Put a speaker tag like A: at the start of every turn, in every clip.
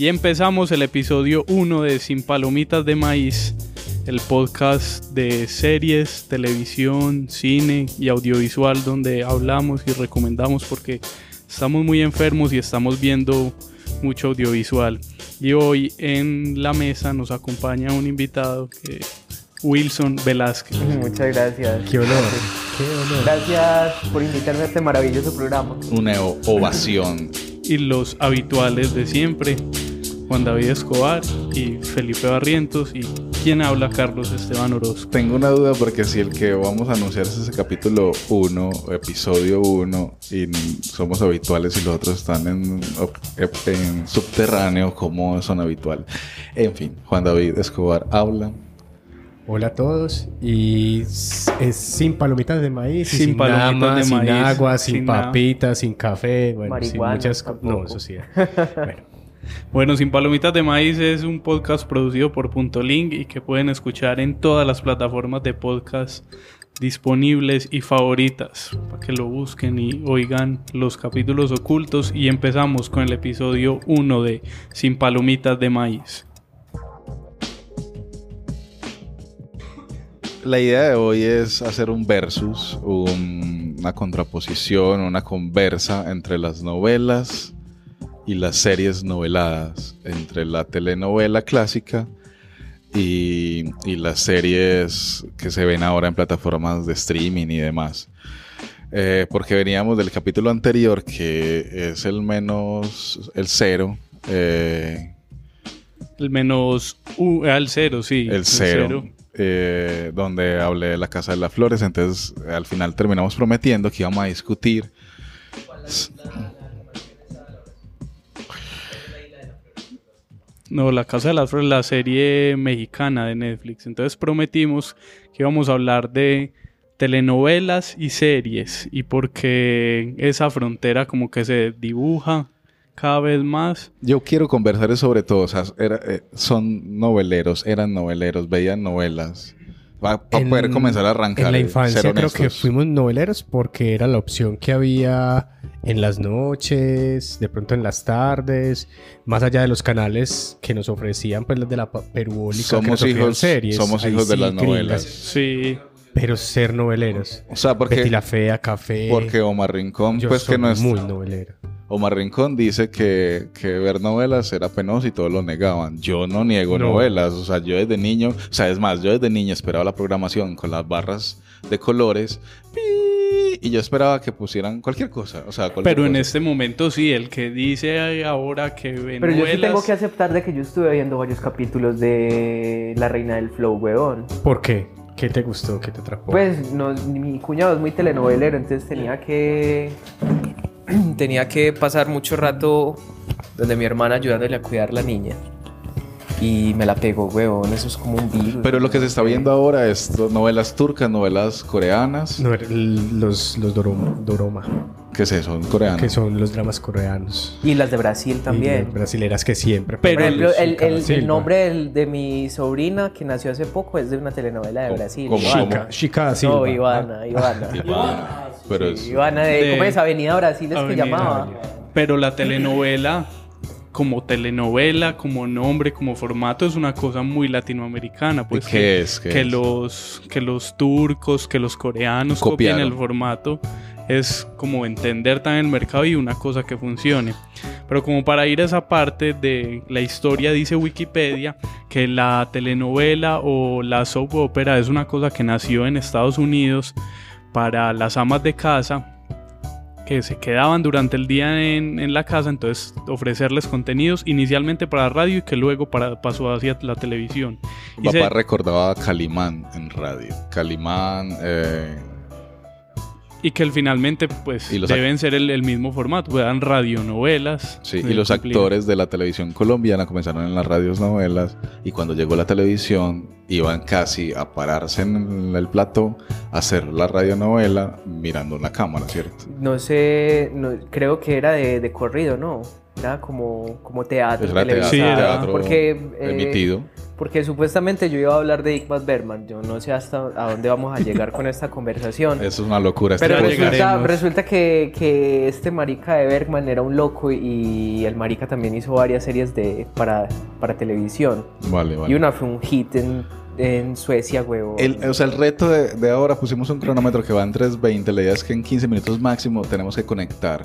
A: Y empezamos el episodio 1 de Sin Palomitas de Maíz, el podcast de series, televisión, cine y audiovisual donde hablamos y recomendamos porque estamos muy enfermos y estamos viendo mucho audiovisual. Y hoy en la mesa nos acompaña un invitado que Wilson Velázquez.
B: Muchas gracias.
C: Qué honor. Qué honor.
B: Gracias por invitarme a este maravilloso programa.
D: Una ovación.
A: Y los habituales de siempre, Juan David Escobar y Felipe Barrientos. Y quien habla, Carlos Esteban Orozco.
D: Tengo una duda porque si el que vamos a anunciar es ese capítulo 1, episodio 1, y somos habituales y los otros están en, subterráneo, ¿cómo son habituales? En fin, Juan David Escobar habla.
C: Hola a todos. Y es sin palomitas de maíz,
A: Sin
C: sin,
A: palomitas
C: nada,
A: de
C: sin
A: maíz,
C: agua, sin, papitas, sin café, bueno, sin muchas cosas. No, eso sí. bueno,
A: Bueno, Sin Palomitas de Maíz es un podcast producido por Punto Link y que pueden escuchar en todas las plataformas de podcast disponibles y favoritas para que lo busquen y oigan los capítulos ocultos y empezamos con el episodio 1 de Sin Palomitas de Maíz.
D: La idea de hoy es hacer un versus, un- una contraposición, una conversa entre las novelas y las series noveladas, entre la telenovela clásica y, y las series que se ven ahora en plataformas de streaming y demás. Eh, porque veníamos del capítulo anterior, que es el menos, el cero, eh,
A: El menos U, al cero, sí.
D: el cero, eh, donde hablé de la Casa de las Flores. Entonces, al final terminamos prometiendo que íbamos a discutir.
A: No, La Casa de las Flores, la serie mexicana de Netflix. Entonces prometimos que íbamos a hablar de telenovelas y series y porque esa frontera como que se dibuja cada vez más.
D: Yo quiero conversar sobre todo. O sea, eh, son noveleros, eran noveleros, veían novelas. Para
C: En-
D: poder comenzar a arrancar.
C: en la infancia creo que fuimos noveleros porque era la opción que había en las noches, de pronto en las tardes, más allá de los canales que nos ofrecían, pues los de la perubólica, que
D: Somos
C: nos ofrecían
D: hijos,
C: series.
D: somos hijos de
C: sí,
D: las
C: gringas.
D: novelas.
A: Sí.
C: Pero ser noveleros.
D: O sea,
C: Betty
D: porque,
C: la Fea, Café.
D: porque Omar Rincón,
C: yo
D: pues
C: soy
D: que no es.
C: muy novelero.
D: Omar Rincón dice que, que ver novelas era penoso y todos lo negaban. Yo no niego
C: No.
D: novelas. O sea, yo desde niño, o sea, es más, yo desde niño esperaba la programación con las barras de colores y yo esperaba que pusieran cualquier cosa. O sea, cualquier
A: Pero en
D: cosa.
A: este momento sí, el que dice ahora que ve
B: Pero yo sí tengo que aceptar de que yo estuve viendo varios capítulos de La Reina del Flow, weón.
C: ¿Por qué? ¿Qué te gustó? ¿Qué te atrapó?
B: Pues no, mi cuñado es muy telenovelero, entonces tenía que tenía que pasar mucho rato donde mi hermana ayudándole a cuidar la niña. Y me la pegó, weón, eso es como un virus.
D: Pero lo que se está viendo ahora es novelas turcas, novelas coreanas.
C: No, los, los doroma, doroma,
D: ¿Qué es eso? Coreanas.
C: que son los dramas coreanos.
B: Y las de Brasil también.
C: las brasileras que siempre.
A: Pero
B: Por ejemplo, el, el- nombre de mi sobrina que nació hace poco es de una telenovela de
D: ¿Cómo-
B: Brasil.
C: Chica, Chica Silva.
B: No, Ivana, Ivana.
D: Ivana. Pero
B: Sí,
D: es-
B: Ivana de, ¿cómo es? Avenida Brasil es
A: Avenida
B: que llamaba.
C: Avenida.
A: Pero la telenovela, como telenovela, como nombre, como formato, es una cosa muy latinoamericana. Pues
D: ¿Qué
A: que,
D: es? ¿Qué
A: que
D: es?
A: los, que los turcos, que los coreanos copien
D: Copiaron.
A: el formato. Es como entender también el mercado y una cosa que funcione. Pero como para ir a esa parte de la historia, dice Wikipedia que la telenovela o la soap opera es una cosa que nació en Estados Unidos para las amas de casa que se quedaban durante el día en, en la casa, entonces ofrecerles contenidos inicialmente para radio y que luego para, pasó hacia la televisión. Y
D: Papá
A: se-
D: recordaba a Calimán en radio. Calimán, eh,
A: y que finalmente pues
D: Y
A: deben ser el, el mismo formato, pues, eran radionovelas.
D: sí, y los actores de la televisión colombiana comenzaron en las radios novelas y cuando llegó la televisión iban casi a pararse en el plató a hacer la radionovela mirando la cámara, ¿cierto?
B: No sé, no- creo que era de, de corrido, ¿no? Era como, como teatro.
D: Era teatro,
A: Sí, era-
D: teatro
B: porque, eh,
D: emitido.
B: Porque supuestamente yo iba a hablar de Igmar Bergman. Yo no sé hasta a dónde vamos a llegar con esta conversación.
D: Eso es una locura. este
B: Pero resulta, resulta que, que este marica de Bergman era un loco y el marica también hizo varias series de, para, para televisión.
D: Vale, vale.
B: Y una fue un hit en, en Suecia, huevo.
D: El, o sea, el reto de, de ahora pusimos un cronómetro que va en 3.20. La idea es que en 15 minutos máximo tenemos que conectar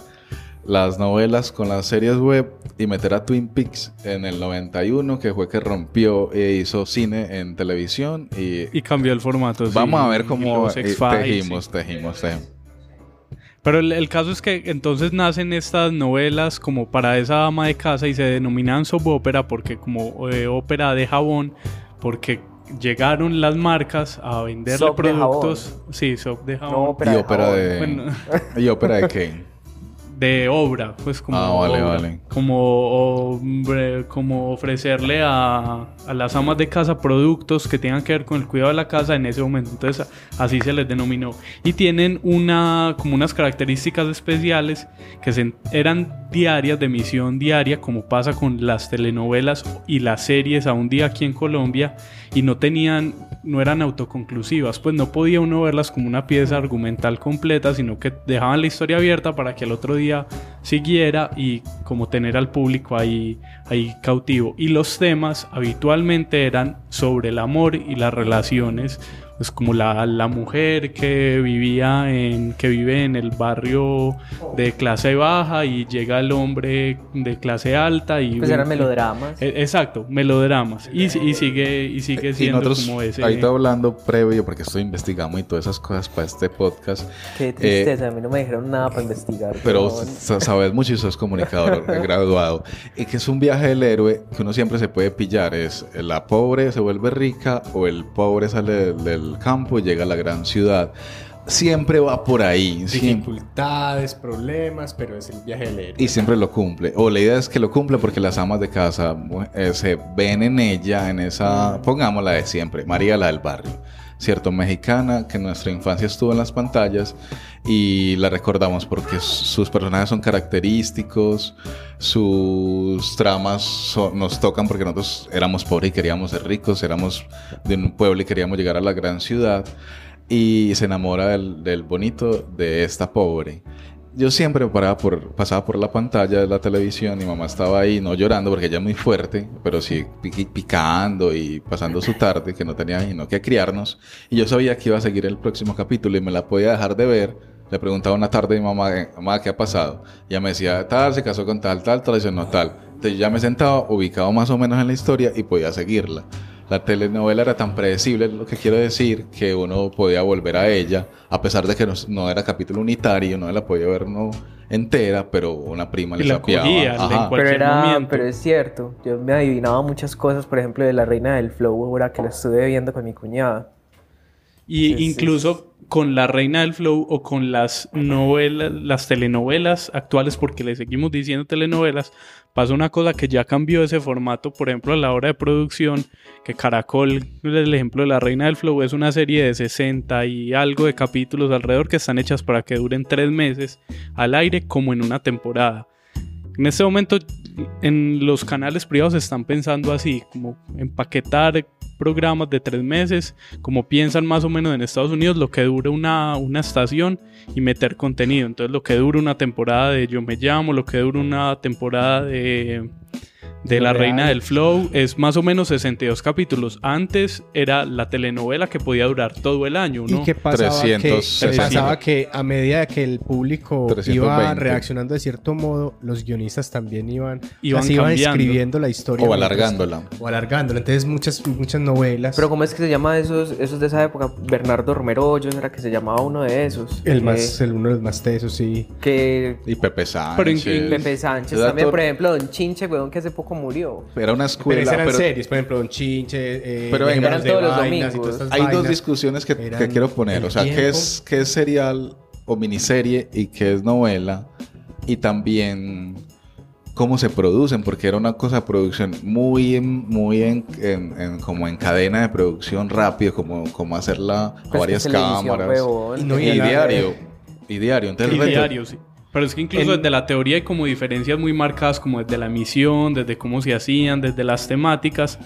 D: las novelas con las series web y meter a Twin Peaks en el 91, que fue que rompió e hizo cine en televisión. Y,
A: Y cambió el formato. sí,
D: vamos a ver cómo eh, tejimos,
A: sí.
D: tejimos, tejimos.
A: Pero el, el caso es que entonces nacen estas novelas como para esa ama de casa y se denominan soap opera porque como eh, ópera de jabón, porque llegaron las marcas a venderle
B: Soap de
A: productos. Sí, soap de
B: no,
A: jabón.
B: ópera
D: y
B: de
D: ópera
B: jabón.
D: de...
A: Bueno,
D: ¿Y ópera de qué?
A: De obra, pues como
D: Ah, vale,
A: obra.
D: vale.
A: Como, hombre, como ofrecerle a, a las amas de casa productos que tengan que ver con el cuidado de la casa en ese momento. Entonces así se les denominó. Y tienen una, como unas características especiales que se- eran diarias, de emisión diaria, como pasa con las telenovelas y las series a un día aquí en Colombia. Y no tenían, no eran autoconclusivas, pues no podía uno verlas como una pieza argumental completa, sino que dejaban la historia abierta para que al otro día siguiera y como tener al público ahí, ahí cautivo. Y los temas habitualmente eran sobre el amor y las relaciones, pues como la, la mujer que vivía en, que vive en el barrio de clase baja y llega el hombre de clase alta y
B: Pues eran melodramas.
A: Eh, Exacto, melodramas. Y, y sigue, y sigue
D: Y
A: siendo
D: nosotros,
A: como ese.
D: ahorita hablando previo, porque estoy investigando y todas esas cosas para este podcast,
B: Qué tristeza, a mí no me dijeron nada para investigar.
D: eh, pero sabes mucho y sos comunicador eh, graduado. Y que es un viaje del héroe que uno siempre se puede pillar. Es la pobre se vuelve rica o el pobre sale del, del campo llega a la gran ciudad. Siempre va por ahí. siempre-
C: Dificultades, problemas, pero es el viaje del héroe.
D: y siempre lo cumple. O la idea es que lo cumple porque las amas de casa eh, se ven en ella, en esa, pongámosla de siempre, María la del barrio. Cierto, mexicana, que nuestra infancia estuvo en las pantallas y la recordamos porque sus personajes son característicos, sus tramas nos tocan porque nosotros éramos pobres y queríamos ser ricos, éramos de un pueblo y queríamos llegar a la gran ciudad y se enamora del bonito de esta pobre. Yo siempre paraba por, pasaba por la pantalla de la televisión y mamá estaba ahí, no llorando porque ella es muy fuerte, pero sí picando y pasando su tarde, que no tenía sino que criarnos. Y yo sabía que iba a seguir el próximo capítulo y me la podía dejar de ver. Le preguntaba una tarde a mi mamá, mamá, ¿qué ha pasado? Y ella me decía, tal, se casó con tal, tal, yo, no, tal. Entonces ya me sentaba ubicado más o menos en la historia y podía seguirla. La telenovela era tan predecible, lo que quiero decir, que uno podía volver a ella, a pesar de que no, no era capítulo unitario, no la podía ver no entera, pero una prima
A: Y
D: le
A: la
D: sapeaba.
A: en
B: Pero
A: cualquier
B: era,
A: momento.
B: pero es cierto. Yo me adivinaba muchas cosas, por ejemplo, de la reina del flow, ahora que la estuve viendo con mi cuñada.
A: Y
B: Sí, sí,
A: incluso con la Reina del Flow o con las novelas, las telenovelas actuales, porque le seguimos diciendo telenovelas, pasa una cosa que ya cambió ese formato, por ejemplo, a la hora de producción, que Caracol, el ejemplo de la Reina del Flow, es una serie de 60 y algo de capítulos alrededor que están hechas para que duren tres meses al aire como en una temporada. En este momento en los canales privados están pensando así, como empaquetar programas de tres meses, como piensan más o menos en Estados Unidos, lo que dura una, una estación y meter contenido. Entonces lo que dura una temporada de Yo Me Llamo, lo que dura una temporada de, de La Reina del Flow es más o menos 62 capítulos. Antes era la telenovela que podía durar todo el año, ¿no?
C: ¿Y qué pasaba?
D: 360.
C: Que, pasaba que a medida que el público iba
D: 320.
C: reaccionando de cierto modo, los guionistas también iban,
A: Iban
C: escribiendo la historia.
D: O
C: mientras-
D: alargándola.
C: O alargándola. Entonces muchas, muchas novelas.
B: Pero ¿cómo es que se llama esos, esos de esa época? Bernardo Romero Hoyos era que se llamaba uno de esos.
C: el
B: Eh,
C: más, el uno de los más tesos, sí.
B: Que
D: Y Pepe Sánchez.
A: Pero en-
B: Pepe Sánchez también,
D: todo-
B: por ejemplo, Don Chinche, weón, que hace poco murió.
D: Era una
C: Pero
D: escuela.
C: esas eran
D: pero
C: series, por ejemplo, Don Chinche, eh,
D: Pero venga,
B: eran todos los domingos.
D: hay dos discusiones que, que quiero poner. O sea, ¿qué es, ¿qué es serial o miniserie y qué es novela? Y también cómo se producen, porque era una cosa de producción muy, en- muy en, en- en- como en cadena de producción rápido, como, como hacerla a
B: Pues
D: varias cámaras.
C: Y no,
D: Y,
C: y
D: diario. Y diario. Entonces,
A: Y diario, sí. Pero es que incluso
C: El-
A: desde la teoría hay como diferencias muy marcadas, como desde la emisión, desde cómo se hacían, desde las temáticas.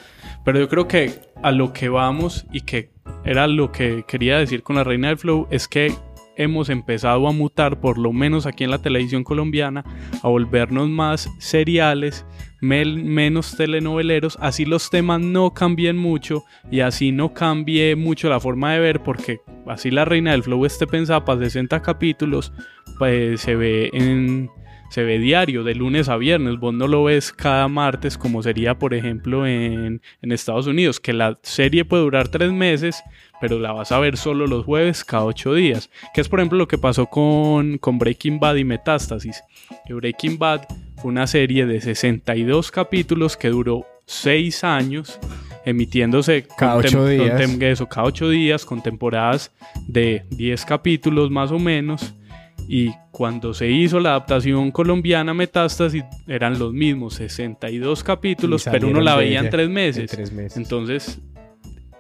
A: Pero yo creo que a lo que vamos y que era lo que quería decir con la Reina del Flow es que hemos empezado a mutar, por lo menos aquí en la televisión colombiana, a volvernos más seriales, menos telenoveleros, así los temas no cambien mucho y así no cambie mucho la forma de ver, porque así la Reina del Flow esté pensada para 60 capítulos, pues se ve en se ve diario de lunes a viernes. Vos no lo ves cada martes como sería por ejemplo en, en Estados Unidos que la serie puede durar tres meses pero la vas a ver solo los jueves cada ocho días que es por ejemplo lo que pasó con, con Breaking Bad y Metástasis. Que Breaking Bad fue una serie de 62 capítulos que duró seis años emitiéndose
C: Cada ocho
A: con
C: días.
A: cada ocho días con temporadas de 10 capítulos más o menos y cuando se hizo la adaptación colombiana Metástasis eran los mismos 62 capítulos, pero uno la veía en tres
C: en
A: meses.
C: tres meses.
A: Entonces,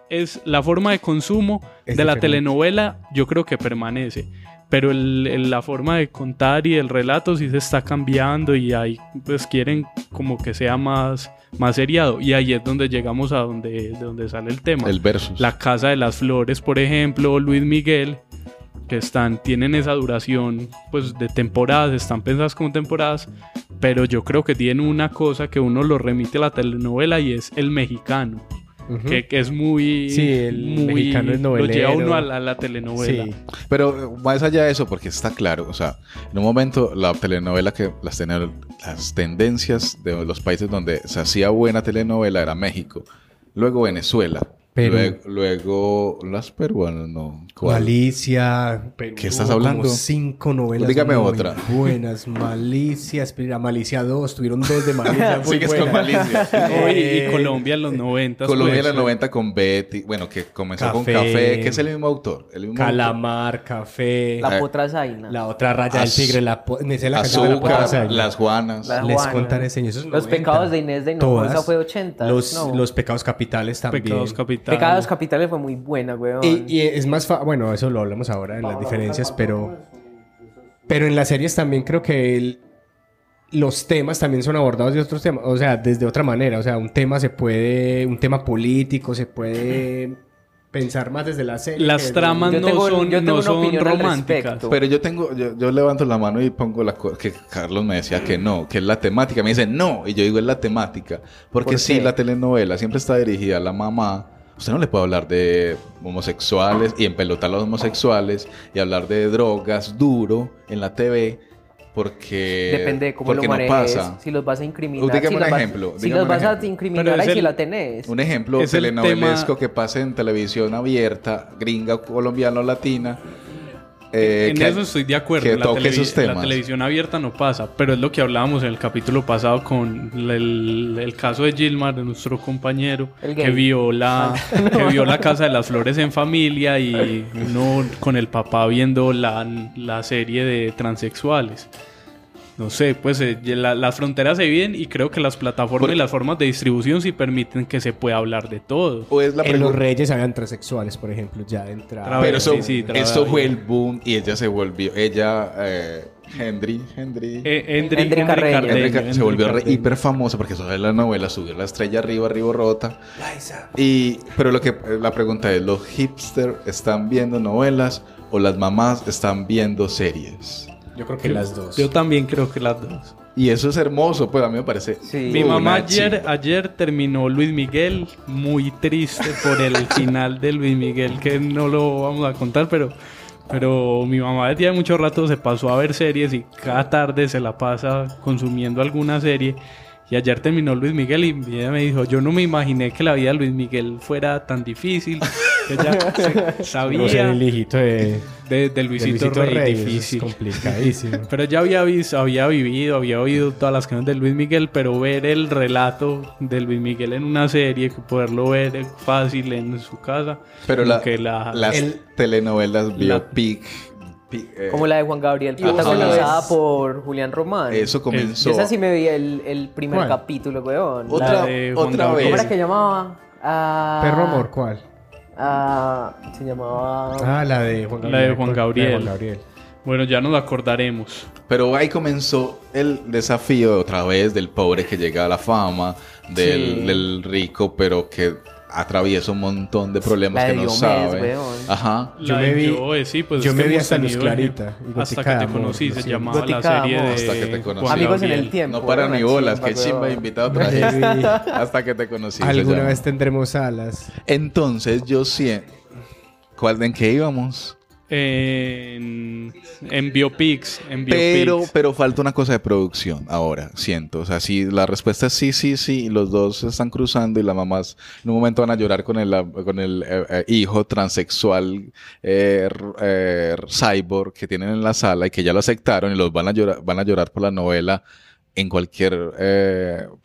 A: es la forma de consumo
C: Es
A: de la
C: diferente.
A: telenovela, yo creo que permanece. Pero el- el- la forma de contar y el relato sí se está cambiando y ahí pues quieren como que sea más, más seriado. Y ahí es donde llegamos a donde, de donde sale el tema.
D: El versus.
A: La Casa de las Flores, por ejemplo, Luis Miguel, que están, tienen esa duración pues de temporadas, están pensadas como temporadas, pero yo creo que tienen una cosa que uno lo remite a la telenovela y es el mexicano, que, que es muy...
C: Sí, el
A: muy-
C: mexicano es
A: Lo lleva
C: novelero.
A: uno a la, a la telenovela.
C: Sí.
D: Pero más allá de eso, porque está claro, o sea, en un momento la telenovela que las, tene- las tendencias de los países donde se hacía buena telenovela era México, luego Venezuela,
C: Perú.
D: luego, luego las peruanas, no. ¿Cuál?
C: Malicia. Perú,
D: ¿Qué estás
C: como
D: hablando?
C: cinco novelas.
D: Dígame
C: muy
D: otra.
C: Buenas. Malicia. Espera, Malicia 2. Tuvieron dos de Malicia. muy
D: Sigues con
C: buenas.
D: Malicia.
A: No, y,
C: Eh,
A: Colombia en los 90.
D: Colombia en
A: pues,
D: los 90 con Betty, bueno, que comenzó con
C: Café.
D: Café, que es el mismo autor. El mismo autor.
C: Calamar, café.
B: La
D: Eh,
B: potra zaina.
C: La otra raya del tigre. La me sé la la
D: Azúcar,
C: Zaina.
D: las Juanas.
B: La-
C: Les
B: Juana.
C: contaré, señor.
B: Los
C: 90.
B: pecados de Inés de Hinojosa
C: Todas.
B: fue 80.
C: Los,
B: no.
C: los pecados capitales también.
A: Pecados capitales.
B: Pecados capitales fue muy buena, weón.
C: Y, y es más fa- bueno, eso lo hablamos ahora en las diferencias, pero pero en las series también creo que el- los temas también son abordados de otros temas, o sea, desde otra manera, o sea, un tema se puede, un tema político se puede pensar más desde la serie.
A: Las tramas no
B: tengo-
A: son,
B: yo tengo
A: no
B: una
A: son románticas.
D: Pero yo tengo, yo, yo levanto la mano y pongo la que Carlos me decía que no, que es la temática. Me dice no, y yo digo es la temática. Porque
B: ¿Por qué?
D: la telenovela siempre está dirigida a la mamá, usted no le puede hablar de homosexuales y empelotar a los homosexuales y hablar de drogas duro en la TV. Porque,
B: Depende de cómo
D: porque
B: lo
D: no
B: manejes.
D: pasa.
B: Si los vas a incriminar.
D: Dígame
B: si
D: un
B: los vas-
D: ejemplo,
B: Si
D: dígame
B: los vas a
D: ejemplo.
B: incriminar,
A: es
B: ahí sí
A: el-
B: la tenés.
D: Un ejemplo
A: Es el
D: telenovelesco
A: tema-
D: que pasa en televisión abierta, gringa, colombiana o latina. Eh,
A: en
D: que-
A: eso estoy de acuerdo. la,
D: toque
A: televi-
D: esos
A: en la
D: temas.
A: televisión abierta no pasa, pero es lo que hablábamos en el capítulo pasado con el, el caso de Gilmar, de nuestro compañero, que vio, la, que vio la Casa de las Flores en familia y uno con el papá viendo la, la serie de transexuales. No sé, pues eh, la- las fronteras se dividen y creo que las plataformas
D: Por-
A: y las formas de distribución sí permiten que se pueda hablar de todo.
D: o es la
C: en Los Reyes habían transexuales, por ejemplo, ya de entrada.
A: Tra-
D: Pero eso,
A: Sí, sí,
D: fue el boom y ella se volvió, ella, eh, Henry, Henry,
A: Eh,
B: Carreño.
A: Carreño,
D: Henry Ca- se volvió re- hiper famosa porque eso es la novela, subir la estrella arriba, arriba rota. Y, pero lo que, la pregunta es, ¿los hipsters están viendo novelas o las mamás están viendo series?
C: Yo creo que las dos.
A: Yo también creo que las dos.
D: Y eso es hermoso, pues a mí me parece.
B: Sí.
A: Mi mamá ayer, ayer terminó Luis Miguel, muy triste por el final de Luis Miguel, que no lo vamos a contar, pero, pero mi mamá desde hace mucho rato se pasó a ver series y cada tarde se la pasa consumiendo alguna serie. Y ayer terminó Luis Miguel y ella me dijo, yo no me imaginé que la vida de Luis Miguel fuera tan difícil. Ella sabía
C: el hijito de,
A: de, de
C: de
A: Luisito,
C: Luisito
A: Rey,
C: es complicadísimo.
A: Pero ya había visto, había vivido, había oído todas las canciones de Luis Miguel, pero ver el relato de Luis Miguel en una serie, poderlo ver fácil en su casa,
D: Pero la-
A: que la,
D: las
C: El-
D: telenovelas biopic, pi- eh,
B: Como la de Juan Gabriel, protagonizada por Julián Román.
D: eso comenzó.
B: Esa sí me vi el, el primer
C: ¿Cuál?
B: capítulo, weón. La-
D: Otra,
A: de Juan
D: otra
A: Gabriel.
B: ¿Cómo
D: vez.
B: era que llamaba? Ah,
C: Perro Amor, ¿cuál?
B: Ah, se llamaba...
C: Ah, la de Juan
A: La
C: Gabriel.
A: de Juan Gabriel.
C: Juan Gabriel.
A: Bueno, ya nos acordaremos.
D: Pero ahí comenzó el desafío otra vez del pobre que llega a la fama, del,
B: Sí.
D: del rico, pero que atraviesa un montón de problemas
B: La de
D: que no
B: Diomedes,
D: sabe.
B: weón.
D: Ajá.
C: Yo
A: La
C: me
A: de
C: vi-
A: Joe, sí, pues
C: yo me
A: que
C: vi hasta Luz Clarita y
A: Hasta que
C: de
A: te conocí, se
C: siento.
A: llamaba la
B: de
A: serie de
D: Hasta que te conocí.
B: Amigos en el tiempo.
D: No para ni bolas, qué
B: chimba,
D: invitado.
C: Sí.
D: Hasta que te conocí.
C: Alguna vez tendremos alas.
D: Entonces yo sí. ¿Cuál en qué íbamos?
A: En, en Biopics. En
D: Pero,
A: Biopics.
D: pero falta una cosa de producción ahora, siento. O sea, si la respuesta es sí, sí, sí, los dos se están cruzando y las mamás en un momento van a llorar con el, con el eh, eh, hijo transexual eh, cyborg que tienen en la sala y que ya lo aceptaron y los van a llorar, van a llorar por la novela en cualquier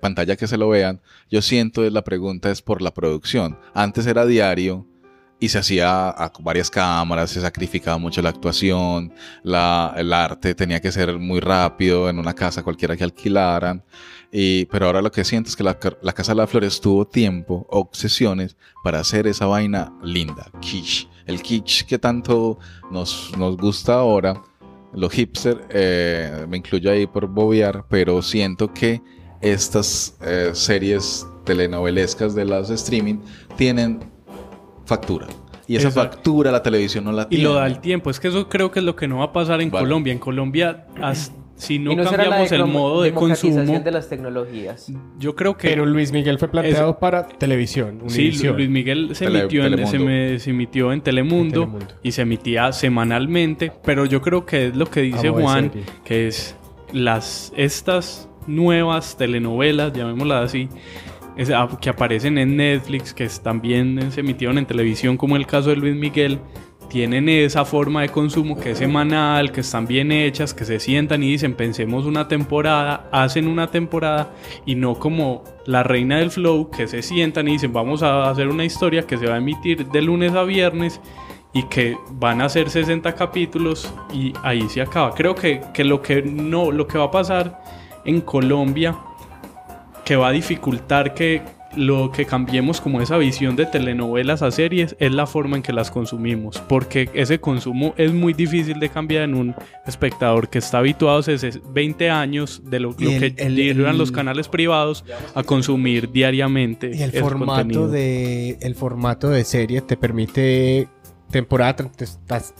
D: pantalla que se lo vean. Yo siento la pregunta es por la producción. Antes era diario y se hacía a varias cámaras, se sacrificaba mucho la actuación, la, el arte tenía que ser muy rápido en una casa cualquiera que alquilaran. Y, pero ahora lo que siento es que la, la Casa de las Flores tuvo tiempo, obsesiones para hacer esa vaina linda, kitsch. El kitsch que tanto nos, nos gusta ahora, lo hipster, eh, me incluyo ahí por bobear, pero siento que estas eh, series telenovelescas de las streaming tienen factura. Y esa
A: Exacto.
D: factura la televisión no la
A: Y
D: tiene.
A: lo da el tiempo. Es que eso creo que es lo que no va a pasar en
D: Vale.
A: Colombia. En Colombia, as- si no,
B: ¿Y
A: cambiamos el modo de consumo,
B: de las tecnologías.
A: yo creo que...
C: Pero Luis Miguel fue planteado para televisión.
A: Sí. Luis Miguel se,
D: Tele-
A: emitió en, se,
D: Telemundo.
A: me- se emitió en Telemundo,
C: En Telemundo.
A: y se emitía semanalmente, pero yo creo que es lo que dice
C: Amo
A: Juan, que es las estas nuevas telenovelas, llamémoslas así, que aparecen en Netflix, que también se emitieron en televisión, como el caso de Luis Miguel, tienen esa forma de consumo que es semanal, que están bien hechas, que se sientan y dicen, pensemos una temporada, hacen una temporada y no como la reina del flow, que se sientan y dicen, vamos a hacer una historia que se va a emitir de lunes a viernes y que van a ser 60 capítulos y ahí se acaba. Creo que, que lo que no, lo que va a pasar en Colombia, que va a dificultar que lo que cambiemos como esa visión de telenovelas a series es la forma en que las consumimos, porque ese consumo es muy difícil de cambiar en un espectador que está habituado hace 20 años de lo,
C: Y
A: lo
C: el-
A: que
C: el-
A: los canales privados a consumir diariamente
C: Y el formato
A: contenido.
C: de el formato de serie te permite temporada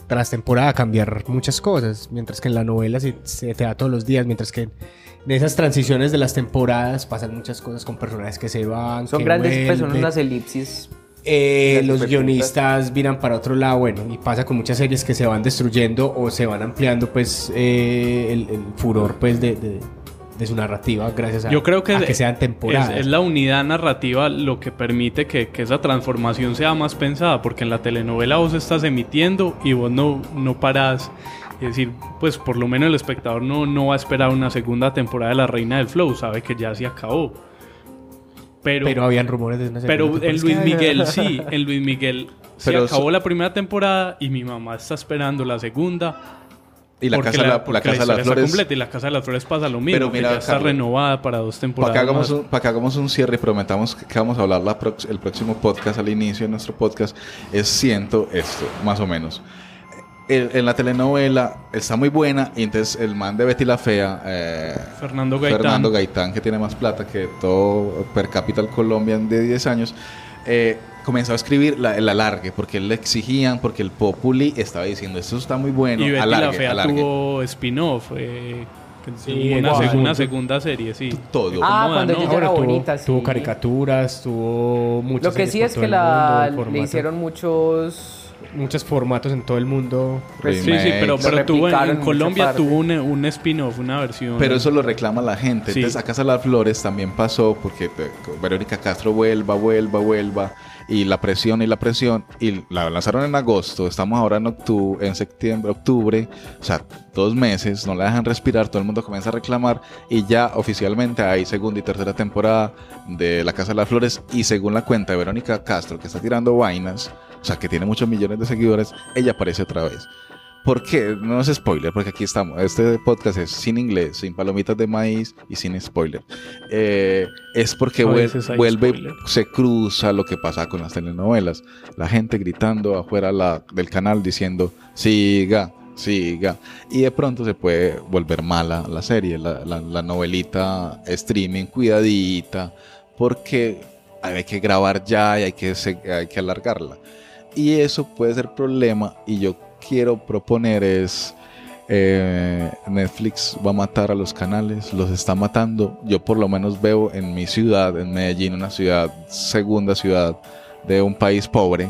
C: tras temporada cambiar muchas cosas, mientras que en la novela se, se te da todos los días, mientras que en esas transiciones de las temporadas pasan muchas cosas con personajes que se van,
B: Son
C: que
B: grandes, pues son
C: vuelven.
B: unas elipsis.
C: Eh, los guionistas miran para otro lado, bueno, y pasa con muchas series que se van destruyendo o se van ampliando, pues, eh, el, el furor, pues, de, de- de su narrativa gracias a,
A: Yo creo que,
C: a
A: es-
C: que sean temporadas.
A: Es, es la unidad narrativa lo que permite que, que esa transformación sea más pensada, porque en la telenovela vos estás emitiendo y vos no, no parás. Es decir, pues por lo menos el espectador no, no va a esperar una segunda temporada de La Reina del Flow, sabe que ya se acabó. Pero,
C: Pero
A: pero,
C: habían rumores de una segunda
A: en
C: temporada.
A: Luis Miguel sí, en Luis Miguel se
D: Pero
A: acabó
D: so-
A: la primera temporada y mi mamá está esperando la segunda.
D: Y la casa, la, la
A: porque
D: casa de las Flores.
A: completa y la Casa de las Flores pasa lo mismo,
D: Pero
A: que
D: mira,
A: ya está
D: Carlos,
A: renovada para dos
D: Para
A: temporadas.
D: que, hagamos
A: más.
D: un, para que hagamos un cierre y prometamos que, que vamos a hablar la el próximo podcast, al inicio de nuestro podcast, es siento esto, más o menos. El- en la telenovela está muy buena y entonces el man de Betty la Fea, eh,
A: Fernando Gaitán.
D: Fernando Gaitán, que tiene más plata que todo per cápita en Colombia de 10 años, eh, comenzó a escribir la, el alargue, porque le exigían, porque el Populi estaba diciendo, esto está muy bueno,
A: y Betty
D: alargue,
A: la Fea
D: alargue.
A: tuvo spin-off. eh,
C: Sí,
A: una, seg- una segunda serie, sí.
D: Todo.
B: Ah, cuando
A: ¿no?
B: ella
C: Ahora
B: era
C: tuvo,
B: bonita, sí.
C: tuvo caricaturas, tuvo muchas
B: Lo que sí es que la,
C: mundo,
B: le hicieron muchos...
C: muchos formatos en todo el mundo.
B: Pues,
A: Sí, sí, pero, pero tuvo en, Colombia tuvo un, un spin-off, una versión.
D: Pero eso lo reclama la gente.
A: Sí.
D: Entonces, a Casa de las Flores también pasó porque eh, Verónica Castro vuelva, vuelva, vuelva. Y la presión y la presión. Y la lanzaron en agosto. Estamos ahora en octubre, en septiembre, octubre. O sea, dos meses. No la dejan respirar. Todo el mundo comienza a reclamar. Y ya oficialmente hay segunda y tercera temporada de La Casa de las Flores. Y según la cuenta de Verónica Castro, que está tirando vainas. O sea, que tiene muchos millones de seguidores. Ella aparece otra vez. ¿Por qué? No es spoiler, porque aquí estamos. Este podcast es sin inglés, sin palomitas de maíz y sin spoiler. Eh, es porque vuel- vuelve,
A: spoiler.
D: se cruza lo que pasa con las telenovelas. La gente gritando afuera la- del canal diciendo, siga, siga. Y de pronto se puede volver mala la serie, la, la- la novelita streaming, cuidadita, porque hay que grabar ya y hay que, hay que alargarla. Y eso puede ser problema y yo quiero proponer es... eh, Netflix va a matar a los canales, los está matando. Yo por lo menos veo en mi ciudad, en Medellín, una ciudad, segunda ciudad de un país pobre,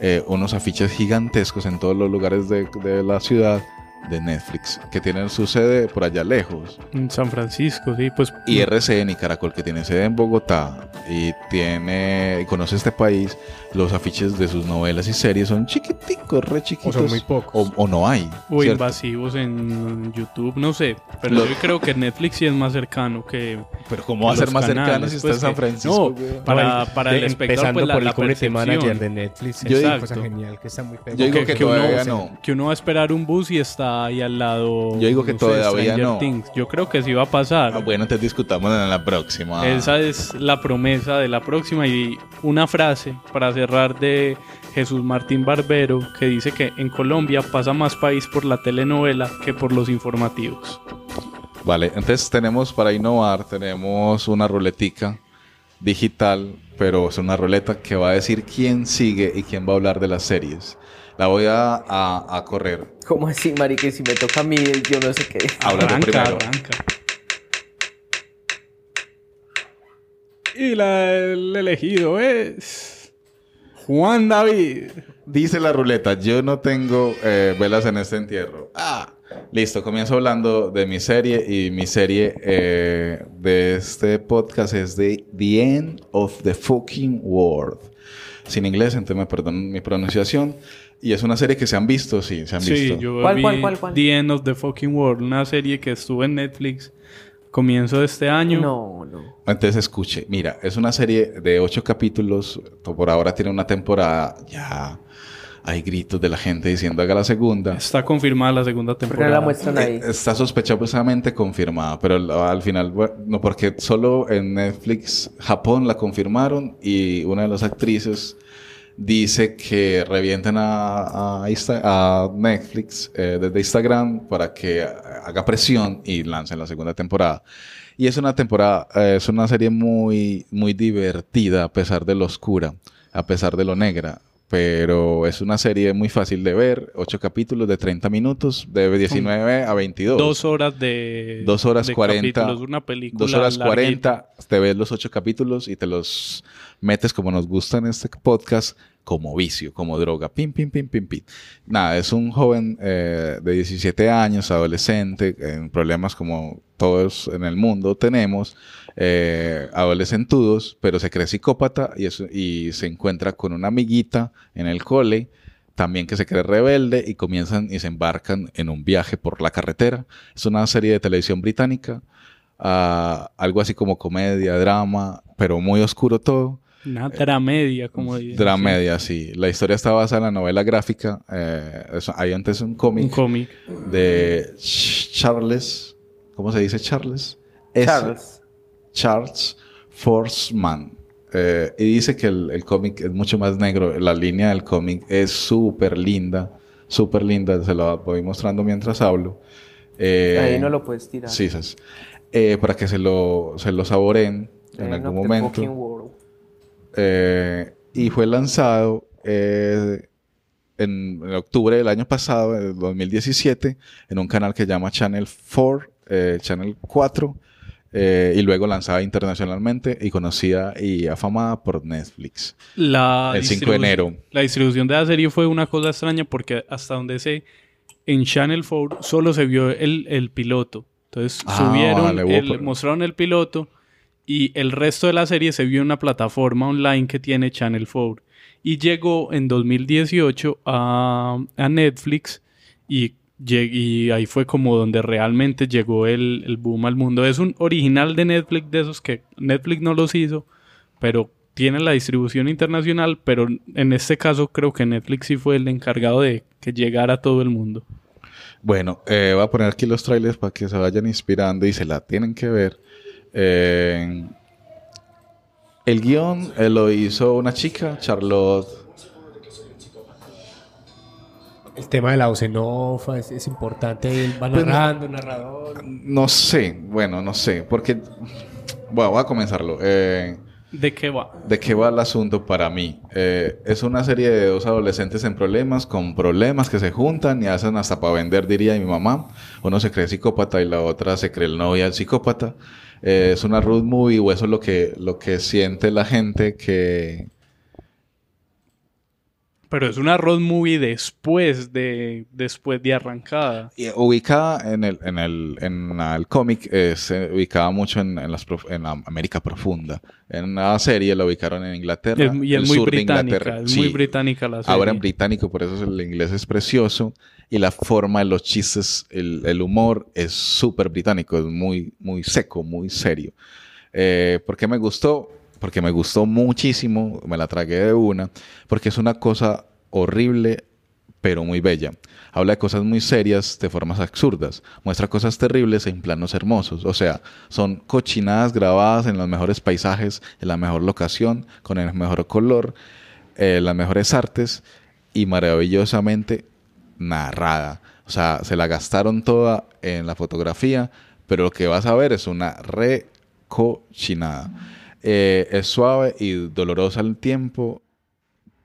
D: eh, unos afiches gigantescos en todos los lugares de, de la ciudad de Netflix, que tienen su sede por allá lejos.
A: En San Francisco, sí, pues.
D: Y RCN y Caracol, que tiene sede en Bogotá y tiene y conoce este país, los afiches de sus novelas y series son chiquiticos, re chiquitos.
C: son muy pocos.
D: O, o no hay.
A: O
D: ¿cierto?
A: invasivos en YouTube, no sé. Pero yo creo que Netflix sí es más cercano que.
D: Pero ¿cómo va a ser más cercano si está
A: pues,
D: en San
A: que-
D: Francisco?
A: no? Para, para
C: de-
A: el espectador,
C: empezando
A: pues, la,
C: por el
A: la
C: community manager
A: percepción.
C: de Netflix.
D: Yo
C: es una cosa genial que está muy pegado.
D: Yo digo
A: que,
D: que
A: que uno,
D: no.
A: que uno va a esperar un bus y está ahí al lado.
D: Yo digo que
A: no sé,
D: todavía
A: Stranger
D: no.
A: Things. Yo creo que sí va a pasar.
D: Ah, bueno, entonces discutamos en la próxima.
A: Esa es la promesa de la próxima y una frase para cerrar de Jesús Martín Barbero que dice que en Colombia pasa más país por la telenovela que por los informativos.
D: Vale, entonces tenemos para innovar, tenemos una ruletica digital, pero es una ruleta que va a decir quién sigue y quién va a hablar de las series. La voy a, a- a correr.
B: ¿Cómo así, marica? Y Si me toca a mí, yo no sé qué.
D: Habla tú
A: Arranca,
D: primero.
A: arranca. Y la, el elegido es Juan David.
D: Dice la ruleta, yo no tengo eh, velas en este entierro. Ah, listo, comienzo hablando de mi serie y mi serie eh, de este podcast es de The End of the Fucking World. Sin inglés, entonces me perdonan mi pronunciación. Y es una serie que se han visto, sí, se han
A: Sí,
D: visto.
A: yo
B: ¿Cuál,
A: vi
B: cuál, cuál, cuál?
A: The End of the Fucking World, una serie que estuvo en Netflix comienzo de este año.
B: No, no.
D: Entonces escuche, mira, es una serie de ocho capítulos, por ahora tiene una temporada, ya hay gritos de la gente diciendo haga la segunda.
A: Está confirmada la segunda
B: ¿Por qué
A: temporada.
B: la muestran ahí?
D: Eh, Está sospechosamente confirmada, pero al- al final, bueno, no, porque solo en Netflix Japón la confirmaron y una de las actrices dice que revienten a, a Insta- a Netflix eh, desde Instagram para que haga presión y lancen la segunda temporada. Y es una temporada, eh, es una serie muy, muy divertida a pesar de lo oscura, a pesar de lo negra. Pero es una serie muy fácil de ver, ocho capítulos de 30 minutos, de 19 a 22.
A: Dos horas de.
D: Dos horas
A: de
D: 40.
A: capítulos, una película.
D: Dos horas
A: larguita.
D: 40, te ves los ocho capítulos y te los metes como nos gusta en este podcast, como vicio, como droga. Pim, pim, pim, pim, pim. Nada, es un joven eh, de 17 años, adolescente, en problemas como todos en el mundo tenemos, eh, adolescentudos, pero se cree psicópata y, eso- y se encuentra con una amiguita en el cole también que se cree rebelde y comienzan y se embarcan en un viaje por la carretera. Es una serie de televisión británica, ah, algo así como comedia, drama, pero muy oscuro todo.
A: Una dramedia, como dicen.
D: Dramedia, sí. La historia está basada en la novela gráfica. eh, eso- hay antes un
A: Un
D: cómic
A: cómic.
D: de Ch- Charles, ¿cómo se dice Charles? S-
B: Charles.
D: Charles Forsman. Eh, y dice que el, el cómic es mucho más negro. La línea del cómic es súper linda. Súper linda. Se la voy mostrando mientras hablo. Eh,
B: Ahí no lo puedes tirar.
D: Sí. Eh, para que se lo, se lo saboreen en algún momento. Eh, y fue lanzado eh, en, en octubre del año pasado, del 2017, en un canal que se llama Channel 4, eh, Channel 4, eh, y luego lanzada internacionalmente y conocida y afamada por Netflix.
A: La
D: El 5 de enero.
A: La distribución de la serie fue una cosa extraña porque hasta donde sé, en Channel 4 solo se vio el, el piloto. Entonces
D: Ah,
A: subieron,
D: vale, hubo
A: el-
D: por-
A: mostraron el piloto y el resto de la serie se vio en una plataforma online que tiene Channel 4. Y llegó en 2018 a, a Netflix y, y ahí fue como donde realmente llegó el, el boom al mundo. Es un original de Netflix, de esos que Netflix no los hizo, pero tiene la distribución internacional, pero en este caso creo que Netflix sí fue el encargado de que llegara a todo el mundo.
D: Bueno, eh, voy a poner aquí los trailers para que se vayan inspirando y se la tienen que ver. Eh, el guion eh, lo hizo una chica, Charlotte.
C: El tema de la voz en off es, es importante. Él va
D: Pues no-
C: narrando, narrador.
D: No sé, bueno, no sé, porque... Bueno, voy a comenzarlo. Eh,
A: ¿De qué va?
D: ¿De qué va el asunto para mí? Eh, es una serie de dos adolescentes en problemas, con problemas que se juntan y hacen hasta para vender, diría mi mamá. Uno se cree psicópata y la otra se cree el novio del psicópata. Eh, es una road movie o eso es lo que, lo que siente la gente que...
A: Pero es una road movie después de, después de arrancada.
D: y ubicada en el, en el, en el cómic, eh, se ubicaba mucho en, en las prof- en la América profunda. En la serie la ubicaron en Inglaterra.
A: Es- y es
D: el
A: muy
D: sur de. Inglaterra.
A: Es muy
D: Sí.
A: británica la serie.
D: Ahora en británico, por eso el inglés es precioso. Y la forma de los chistes, el, humor es súper británico, es muy, muy seco, muy serio. Eh, ¿Por qué me gustó? Porque me gustó muchísimo, me la tragué de una, porque es una cosa horrible, pero muy bella. Habla de cosas muy serias de formas absurdas. Muestra cosas terribles en planos hermosos. O sea, son cochinadas grabadas en los mejores paisajes, en la mejor locación, con el mejor color, eh, las mejores artes y maravillosamente narrada. O sea, se la gastaron toda en la fotografía, pero lo que vas a ver es una recochinada. Eh, es suave y dolorosa al tiempo.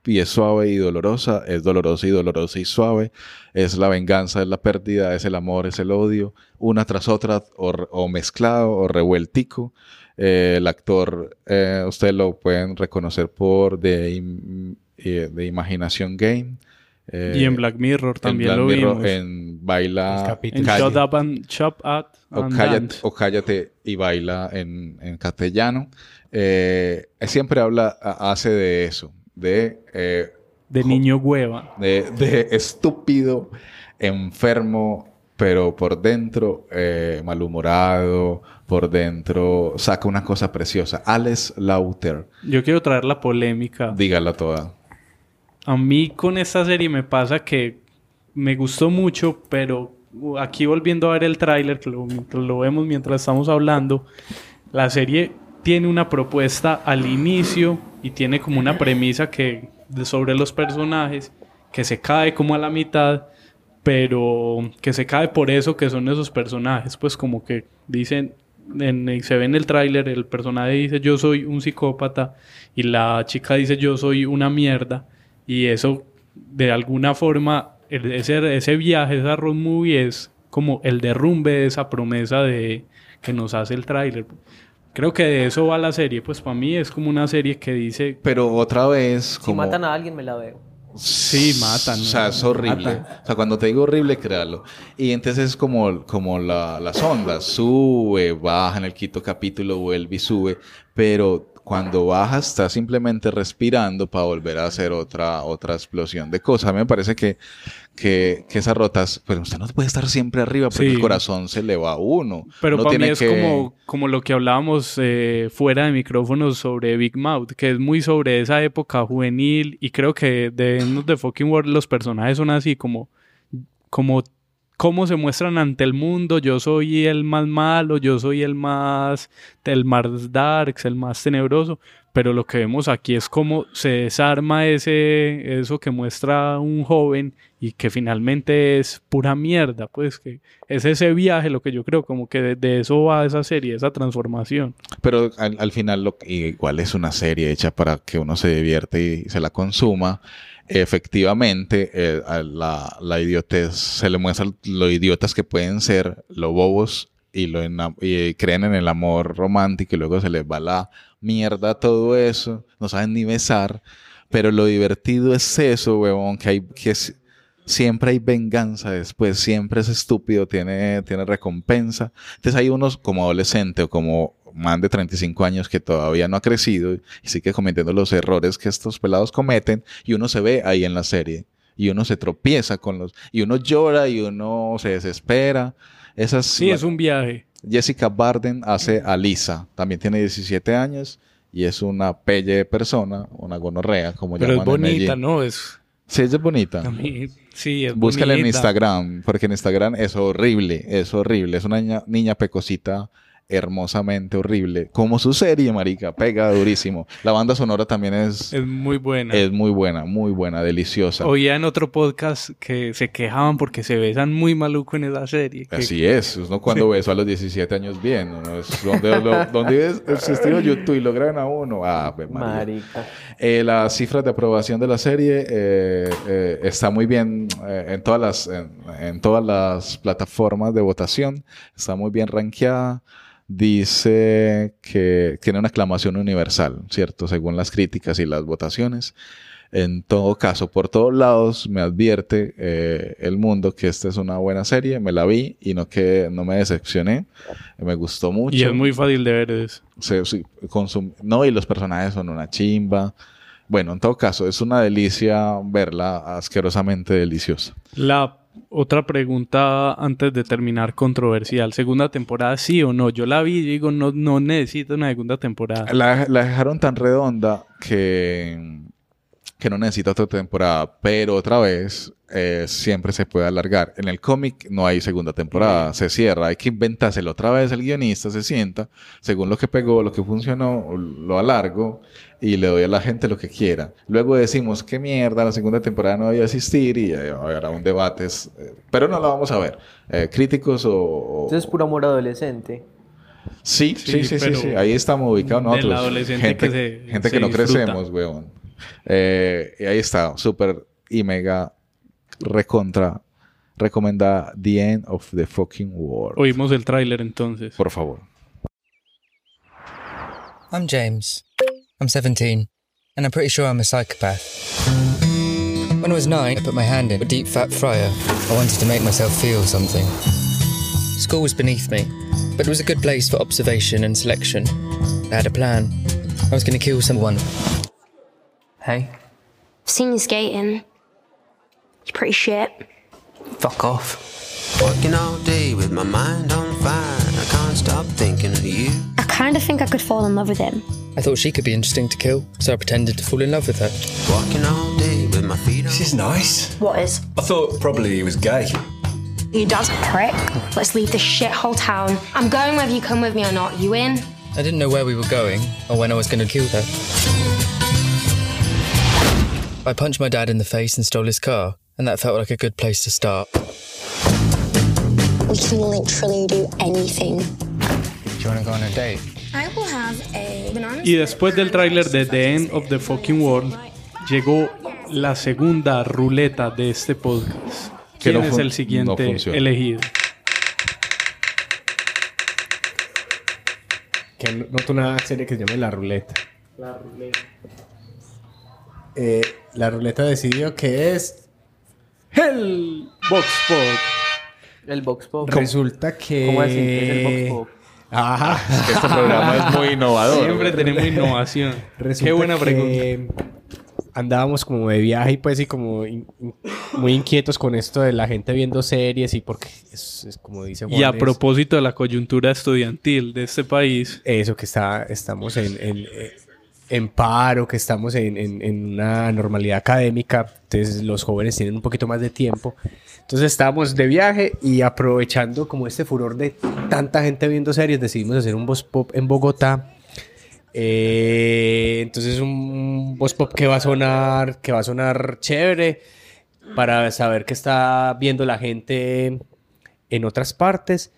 D: Y es suave y dolorosa, es dolorosa y dolorosa y suave. Es la venganza, es la pérdida, es el amor, es el odio, una tras otra, o, mezclado, o revueltico. Eh, el actor, eh, ustedes lo pueden reconocer por The, Im- The Imagination Game. Eh,
A: Y en Black Mirror
D: en
A: también
D: Black
A: lo
D: Mirror,
A: vimos.
D: En Baila...
A: En Shut Up and Shop At
D: o
A: and
D: cállate,
A: Dance.
D: o cállate y baila en, en castellano. Eh, siempre habla, ha- hace de eso, de, eh,
A: De niño hueva.
D: de, de estúpido, enfermo, pero por dentro eh, malhumorado, por dentro saca una cosa preciosa. Alex Lauter,
A: Yo quiero traer la polémica.
D: dígala toda.
A: A mí con esta serie me pasa que me gustó mucho, pero aquí volviendo a ver el tráiler, que lo, vemos mientras estamos hablando, la serie tiene una propuesta al inicio y tiene como una premisa que sobre los personajes que se cae como a la mitad, pero que se cae por eso que son esos personajes, pues como que dicen, en- se ve en el tráiler, el personaje dice yo soy un psicópata y la chica dice yo soy una mierda y eso de alguna forma, el- ese, ese viaje, esa road movie es como el derrumbe de esa promesa de que nos hace el tráiler. Creo que de eso va la serie, pues para mí es como una serie que dice
D: Pero otra vez,
B: Si
D: como...
B: matan a alguien, me la veo.
A: Sí, matan,
D: O sea, es horrible. O sea, cuando te digo horrible, créalo. Y entonces es como, como la, las ondas. Sube, baja en el quinto capítulo, vuelve y sube. Pero cuando baja está simplemente respirando para volver a hacer otra, otra explosión de cosas. A mí me parece que, que, que esas rotas, pues usted no puede estar siempre arriba porque
A: Sí.
D: el corazón se le va a uno.
A: Pero
D: Uno
A: para mí
D: tiene
A: es
D: que-
A: como, como lo que hablábamos eh, fuera de micrófonos sobre Big Mouth, que es muy sobre esa época juvenil y creo que de End of the Fucking World los personajes son así como, como cómo se muestran ante el mundo, yo soy el más malo, yo soy el más, el más darks, el más tenebroso, pero lo que vemos aquí es cómo se desarma ese, eso que muestra un joven y que finalmente es pura mierda, pues que es ese viaje lo que yo creo, como que de, de eso va esa serie, esa transformación.
D: Pero al, al final lo, igual es una serie hecha para que uno se divierte y se la consuma. Efectivamente, eh, la, la idiotez se le muestra lo idiotas que pueden ser, lo bobos y, lo y creen en el amor romántico y luego se les va la mierda todo eso, no saben ni besar. Pero lo divertido es eso, huevón, que hay que siempre hay venganza después, siempre es estúpido, tiene, tiene recompensa. Entonces hay unos como adolescente o como man de 35 años que todavía no ha crecido y sigue cometiendo los errores que estos pelados cometen y uno se ve ahí en la serie y uno se tropieza con los y uno llora y uno se desespera. Esas
A: Sí, es un viaje.
D: Jessica Barden hace a Lisa, también tiene 17 años y es una pelle de persona, una gonorrea como
A: Pero es
D: llaman en
A: bonita,
D: Medellín.
A: ¿no? Es,
D: Sí, ella es bonita.
A: a mí, sí, es
D: Búscala en
A: bonita.
D: Instagram, porque en Instagram es horrible, es horrible. Es una niña, niña pecosita hermosamente horrible. Como su serie, marica, pega durísimo. La banda sonora también es,
A: Es muy buena.
D: es muy buena, muy buena, deliciosa.
A: Oía en otro podcast que se quejaban porque se besan muy maluco en esa serie. que-
D: Así es, uno cuando besó a los 17 años bien, uno es donde, lo- donde es, estilo YouTube y lo graban a uno. Ah, pues.
B: Marica.
D: Eh, las cifras de aprobación de la serie eh, eh, está muy bien eh, en, todas las, en, en todas las plataformas de votación. Está muy bien rankeada. Dice que tiene una aclamación universal, ¿cierto? Según las críticas y las votaciones. En todo caso, por todos lados me advierte eh, el mundo que esta es una buena serie. Me la vi y no que no me decepcioné. Me gustó mucho.
A: Y es muy fácil de ver eso.
D: Se- sí, no, y los personajes son una chimba. Bueno, en todo caso, es una delicia verla, asquerosamente deliciosa.
A: La otra pregunta antes de terminar controversial. ¿Segunda temporada sí o no? Yo la vi digo, no, no necesito una segunda temporada.
D: La dejaron tan redonda que, que no necesita otra temporada, pero otra vez eh, siempre se puede alargar. En el cómic no hay segunda temporada, se cierra, hay que inventárselo otra vez. El guionista se sienta, según lo que pegó, lo que funcionó, lo alargo y le doy a la gente lo que quiera. Luego decimos, qué mierda, la segunda temporada no debe existir y eh, habrá un debate, es- eh, pero no la vamos a ver. Eh, críticos o... o-
B: Entonces es puro amor adolescente.
D: Sí,
A: Sí,
D: sí, sí, sí, ahí estamos ubicados
A: del
D: nosotros.
A: adolescente
D: gente
A: que se-
D: gente
A: se
D: que no
A: disfruta.
D: crecemos, weón. Eh, y ahí está, súper y mega recontra recomendada The End of the Fucking World.
A: Oímos el tráiler entonces.
D: Por favor.
E: I'm James. I'm 17, and I'm pretty sure I'm a psychopath. When I was nine, I put my hand in a deep fat fryer. I wanted to make myself feel something. School was beneath me, but it was a good place for observation and selection. I had a plan. I was going to kill someone.
B: Hey, I've
F: Seen you skating. You're pretty shit.
B: fuck off.
G: Working all day with my mind on fire. I can't stop thinking of you.
F: I kind of think I could fall in love with him.
E: I thought she could be interesting to kill, so I pretended to fall in love with her.
G: Walking all day with my feet on.
H: This is nice.
F: What is?
H: I thought probably he was gay.
F: Your dad's a prick. Let's leave this shithole town. I'm going whether you come with me or not. You in?
E: I didn't know where we were going or when I was going to kill her. I punched my dad in the face and stole his car, and that felt like a good place to start.
F: We can literally do anything.
E: Do you want to go on a date?
F: I will have a banana.
A: Y después del tráiler de The End of the Fucking World, llegó la segunda ruleta de este podcast.
D: Que
A: ¿Quién
D: no
A: es el
D: no
A: siguiente
D: funciona.
A: elegido?
C: Que no- noto una serie que se llama La Ruleta. La Ruleta. La Ruleta decidió que es...
A: El Vox Pop.
B: El Vox Pop.
C: Resulta que...
B: ¿Cómo así? ¿Qué es el Vox Pop?
C: Ajá.
D: Que este programa es muy innovador.
A: Siempre tenemos innovación.
C: Resulta
A: Qué buena
C: que
A: pregunta.
C: Andábamos como de viaje y pues y como in- in- muy inquietos con esto de la gente viendo series y porque es, es como dice Juan.
A: Y a
C: es
A: propósito de la coyuntura estudiantil de este país,
C: Eso, que está, estamos en, en, en paro, que estamos en, en- en una normalidad académica, entonces los jóvenes tienen un poquito más de tiempo. Entonces estábamos de viaje y aprovechando como este furor de tanta gente viendo series, decidimos hacer un voz pop en Bogotá. Eh, entonces un voz pop que va a sonar, que va a sonar chévere para saber qué está viendo la gente en otras partes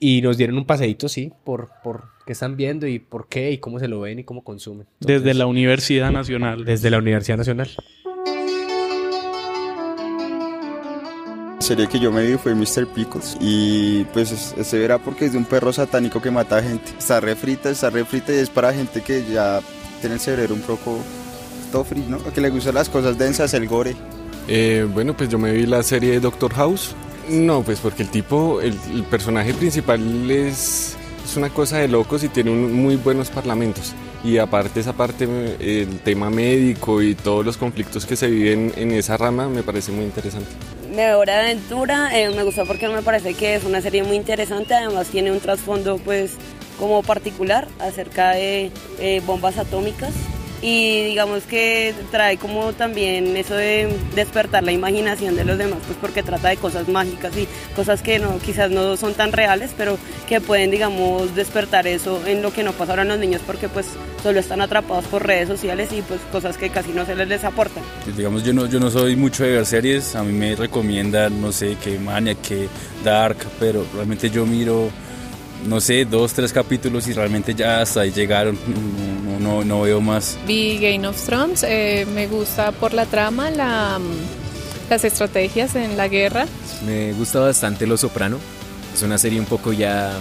C: y nos dieron un paseíto, sí, por, por qué están viendo y por qué y cómo se lo ven y cómo consumen.
A: desde la Universidad Nacional.
C: desde la Universidad Nacional.
I: serie que yo me vi fue Mr. Pickles y pues es- se verá porque es de un perro satánico que mata gente. Está refrita, está refrita y es para gente que ya tiene el cerebro un poco todo free, ¿no? Que le gustan las cosas densas, el gore.
J: Eh, bueno, pues yo me vi la serie de Doctor House. No, pues porque el tipo, el, el personaje principal es, es una cosa de locos y tiene muy buenos parlamentos. Y aparte esa parte, eh, el tema médico y todos los conflictos que se viven en esa rama me parece muy interesante.
K: De Hora de Aventura eh, me gustó porque me parece que es una serie muy interesante, además tiene un trasfondo pues como particular acerca de eh, bombas atómicas y digamos que trae como también eso de despertar la imaginación de los demás, pues porque trata de cosas mágicas y cosas que no, quizás no son tan reales, pero que pueden, digamos, despertar eso en lo que no pasa ahora en los niños porque pues solo están atrapados por redes sociales y pues cosas que casi no se les, les aportan.
L: Digamos, yo no, yo no soy mucho de ver series, a mí me recomiendan, no sé, que Mania, que Dark, pero realmente yo miro no sé, dos, tres capítulos y realmente ya hasta ahí llegaron, no, no, no veo más.
M: Vi Game of Thrones, eh, me gusta por la trama, la, mm, las estrategias en la guerra.
N: Me gusta bastante Lo Soprano, es una serie un poco ya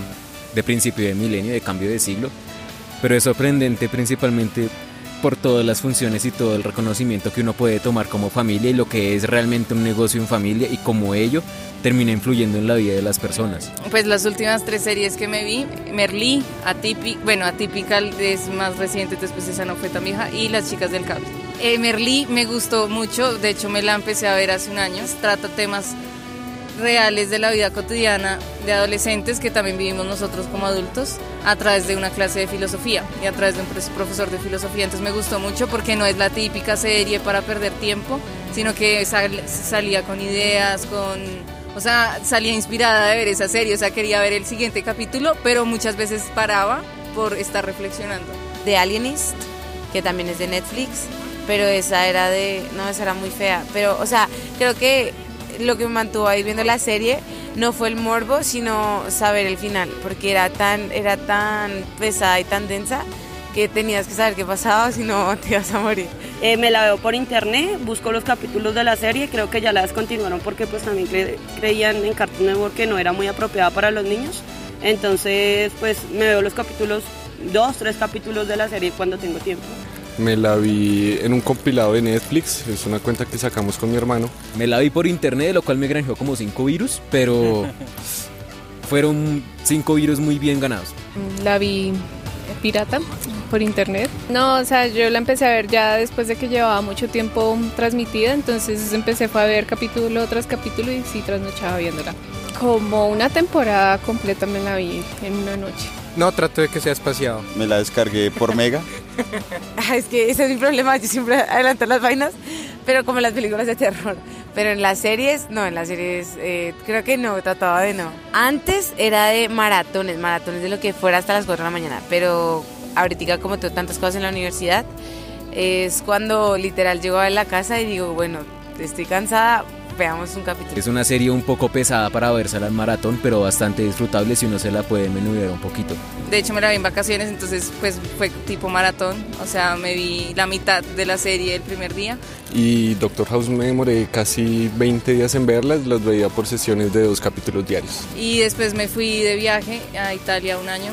N: de principio de milenio, de cambio de siglo, pero es sorprendente principalmente por todas las funciones y todo el reconocimiento que uno puede tomar como familia y lo que es realmente un negocio en familia y como ello termina influyendo en la vida de las personas.
M: Pues las últimas tres series que me vi, Merlí, Atypical, bueno, Atypical es más reciente, después esa no fue tan vieja, y Las chicas del cable. Eh, Merlí me gustó mucho, de hecho me la empecé a ver hace un año, trata temas reales de la vida cotidiana de adolescentes que también vivimos nosotros como adultos a través de una clase de filosofía y a través de un profesor de filosofía. Entonces me gustó mucho porque no es la típica serie para perder tiempo, sino que salía con ideas, con o sea, salía inspirada de ver esa serie, o sea, quería ver el siguiente capítulo, pero muchas veces paraba por estar reflexionando.
O: De Alienist, que también es de Netflix, pero esa era de, no, esa era muy fea, pero, o sea, creo que lo que me mantuvo ahí viendo la serie no fue el morbo, sino saber el final, porque era tan, era tan pesada y tan densa que tenías que saber qué pasaba, si no te ibas a morir.
K: Eh, me la veo por internet, busco los capítulos de la serie, creo que ya la descontinuaron porque pues también creían en Cartoon Network que no era muy apropiada para los niños. Entonces pues me veo los capítulos, dos, tres capítulos de la serie cuando tengo tiempo.
J: Me la vi en un compilado de Netflix, es una cuenta que sacamos con mi hermano.
N: Me la vi por internet, lo cual me granjeó como cinco virus, pero fueron cinco virus muy bien ganados.
M: La vi pirata por internet. No, o sea, yo la empecé a ver ya después de que llevaba mucho tiempo transmitida, entonces empecé a ver capítulo tras capítulo y sí trasnochaba viéndola. Como una temporada completa me la vi en una noche.
C: No, trato de que sea espaciado.
I: Me la descargué por mega.
O: Ah, es que ese es mi problema, yo siempre adelanto las vainas, pero como las películas de terror. Pero en las series, no, en las series eh, creo que no, trataba de no. Antes era de maratones, maratones de lo que fuera hasta las 4 de la mañana, pero ahorita como tengo tantas cosas en la universidad, es cuando literal llego a la casa y digo, bueno, estoy cansada, veamos un capítulo.
N: Es una serie un poco pesada para verse al maratón, pero bastante disfrutable si uno se la puede menudear un poquito.
M: De hecho me la vi en vacaciones, entonces pues fue tipo maratón, o sea, me vi la mitad de la serie el primer día.
J: Y Doctor House me demoré casi 20 días en verlas, las veía por sesiones de dos capítulos diarios.
M: Y después me fui de viaje a Italia un año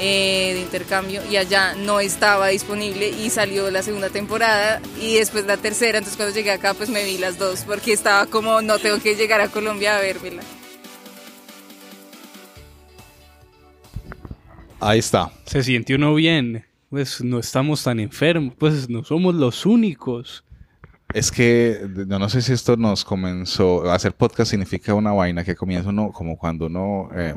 M: eh, de intercambio y allá no estaba disponible y salió la segunda temporada y después la tercera, entonces cuando llegué acá pues me vi las dos porque estaba como no tengo que llegar a Colombia a verla.
D: Ahí está.
A: Se siente uno bien, pues no estamos tan enfermos, pues no somos los únicos.
D: Es que no, no sé si esto nos comenzó. Hacer podcast significa una vaina que comienza uno, como cuando uno eh,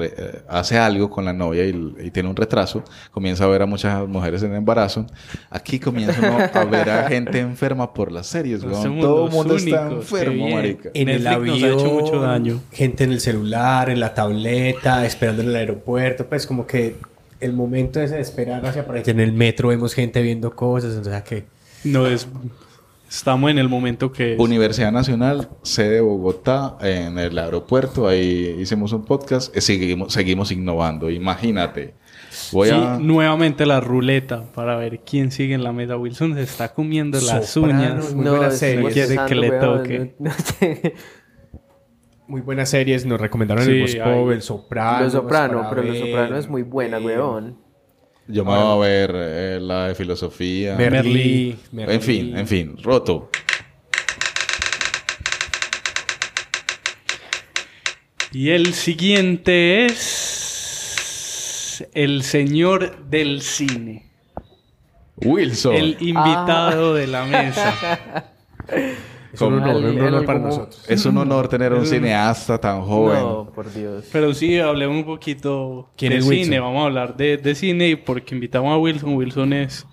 D: eh, hace algo con la novia y, tiene un retraso, comienza a ver a muchas mujeres en embarazo. Aquí comienza uno a ver a gente enferma por las series, Todo el mundo está enfermo, marica.
C: En el avión, ha hecho mucho daño. gente en el celular, en la tableta, esperando en el aeropuerto, pues como que el momento ese de esperar hacia por En el metro vemos gente viendo cosas, entonces que...
A: No es Estamos en el momento que...
D: Universidad Nacional, sede Bogotá, en el aeropuerto, ahí hicimos un podcast, y seguimos, seguimos innovando, imagínate.
A: Voy a... nuevamente la ruleta para ver quién sigue en la mesa. Wilson se está comiendo las uñas.
C: Muy buenas series. Quiere que le toque. muy buenas series. Nos recomendaron el Bosco, El Soprano.
B: El Soprano, pero El Soprano es muy buena, weón.
D: Yo me voy a ver eh, la de filosofía.
A: Merlí.
D: En fin, en fin, roto.
A: Y el siguiente es el señor del cine.
D: Wilson.
A: El invitado de la mesa.
C: Es un honor, para nosotros.
D: Es un honor tener un cineasta tan joven. No,
B: por Dios.
A: Pero sí, hablemos un poquito
C: ¿Quién
A: de
C: es
A: cine. Vamos a hablar de, de cine porque invitamos a Wilson. Wilson es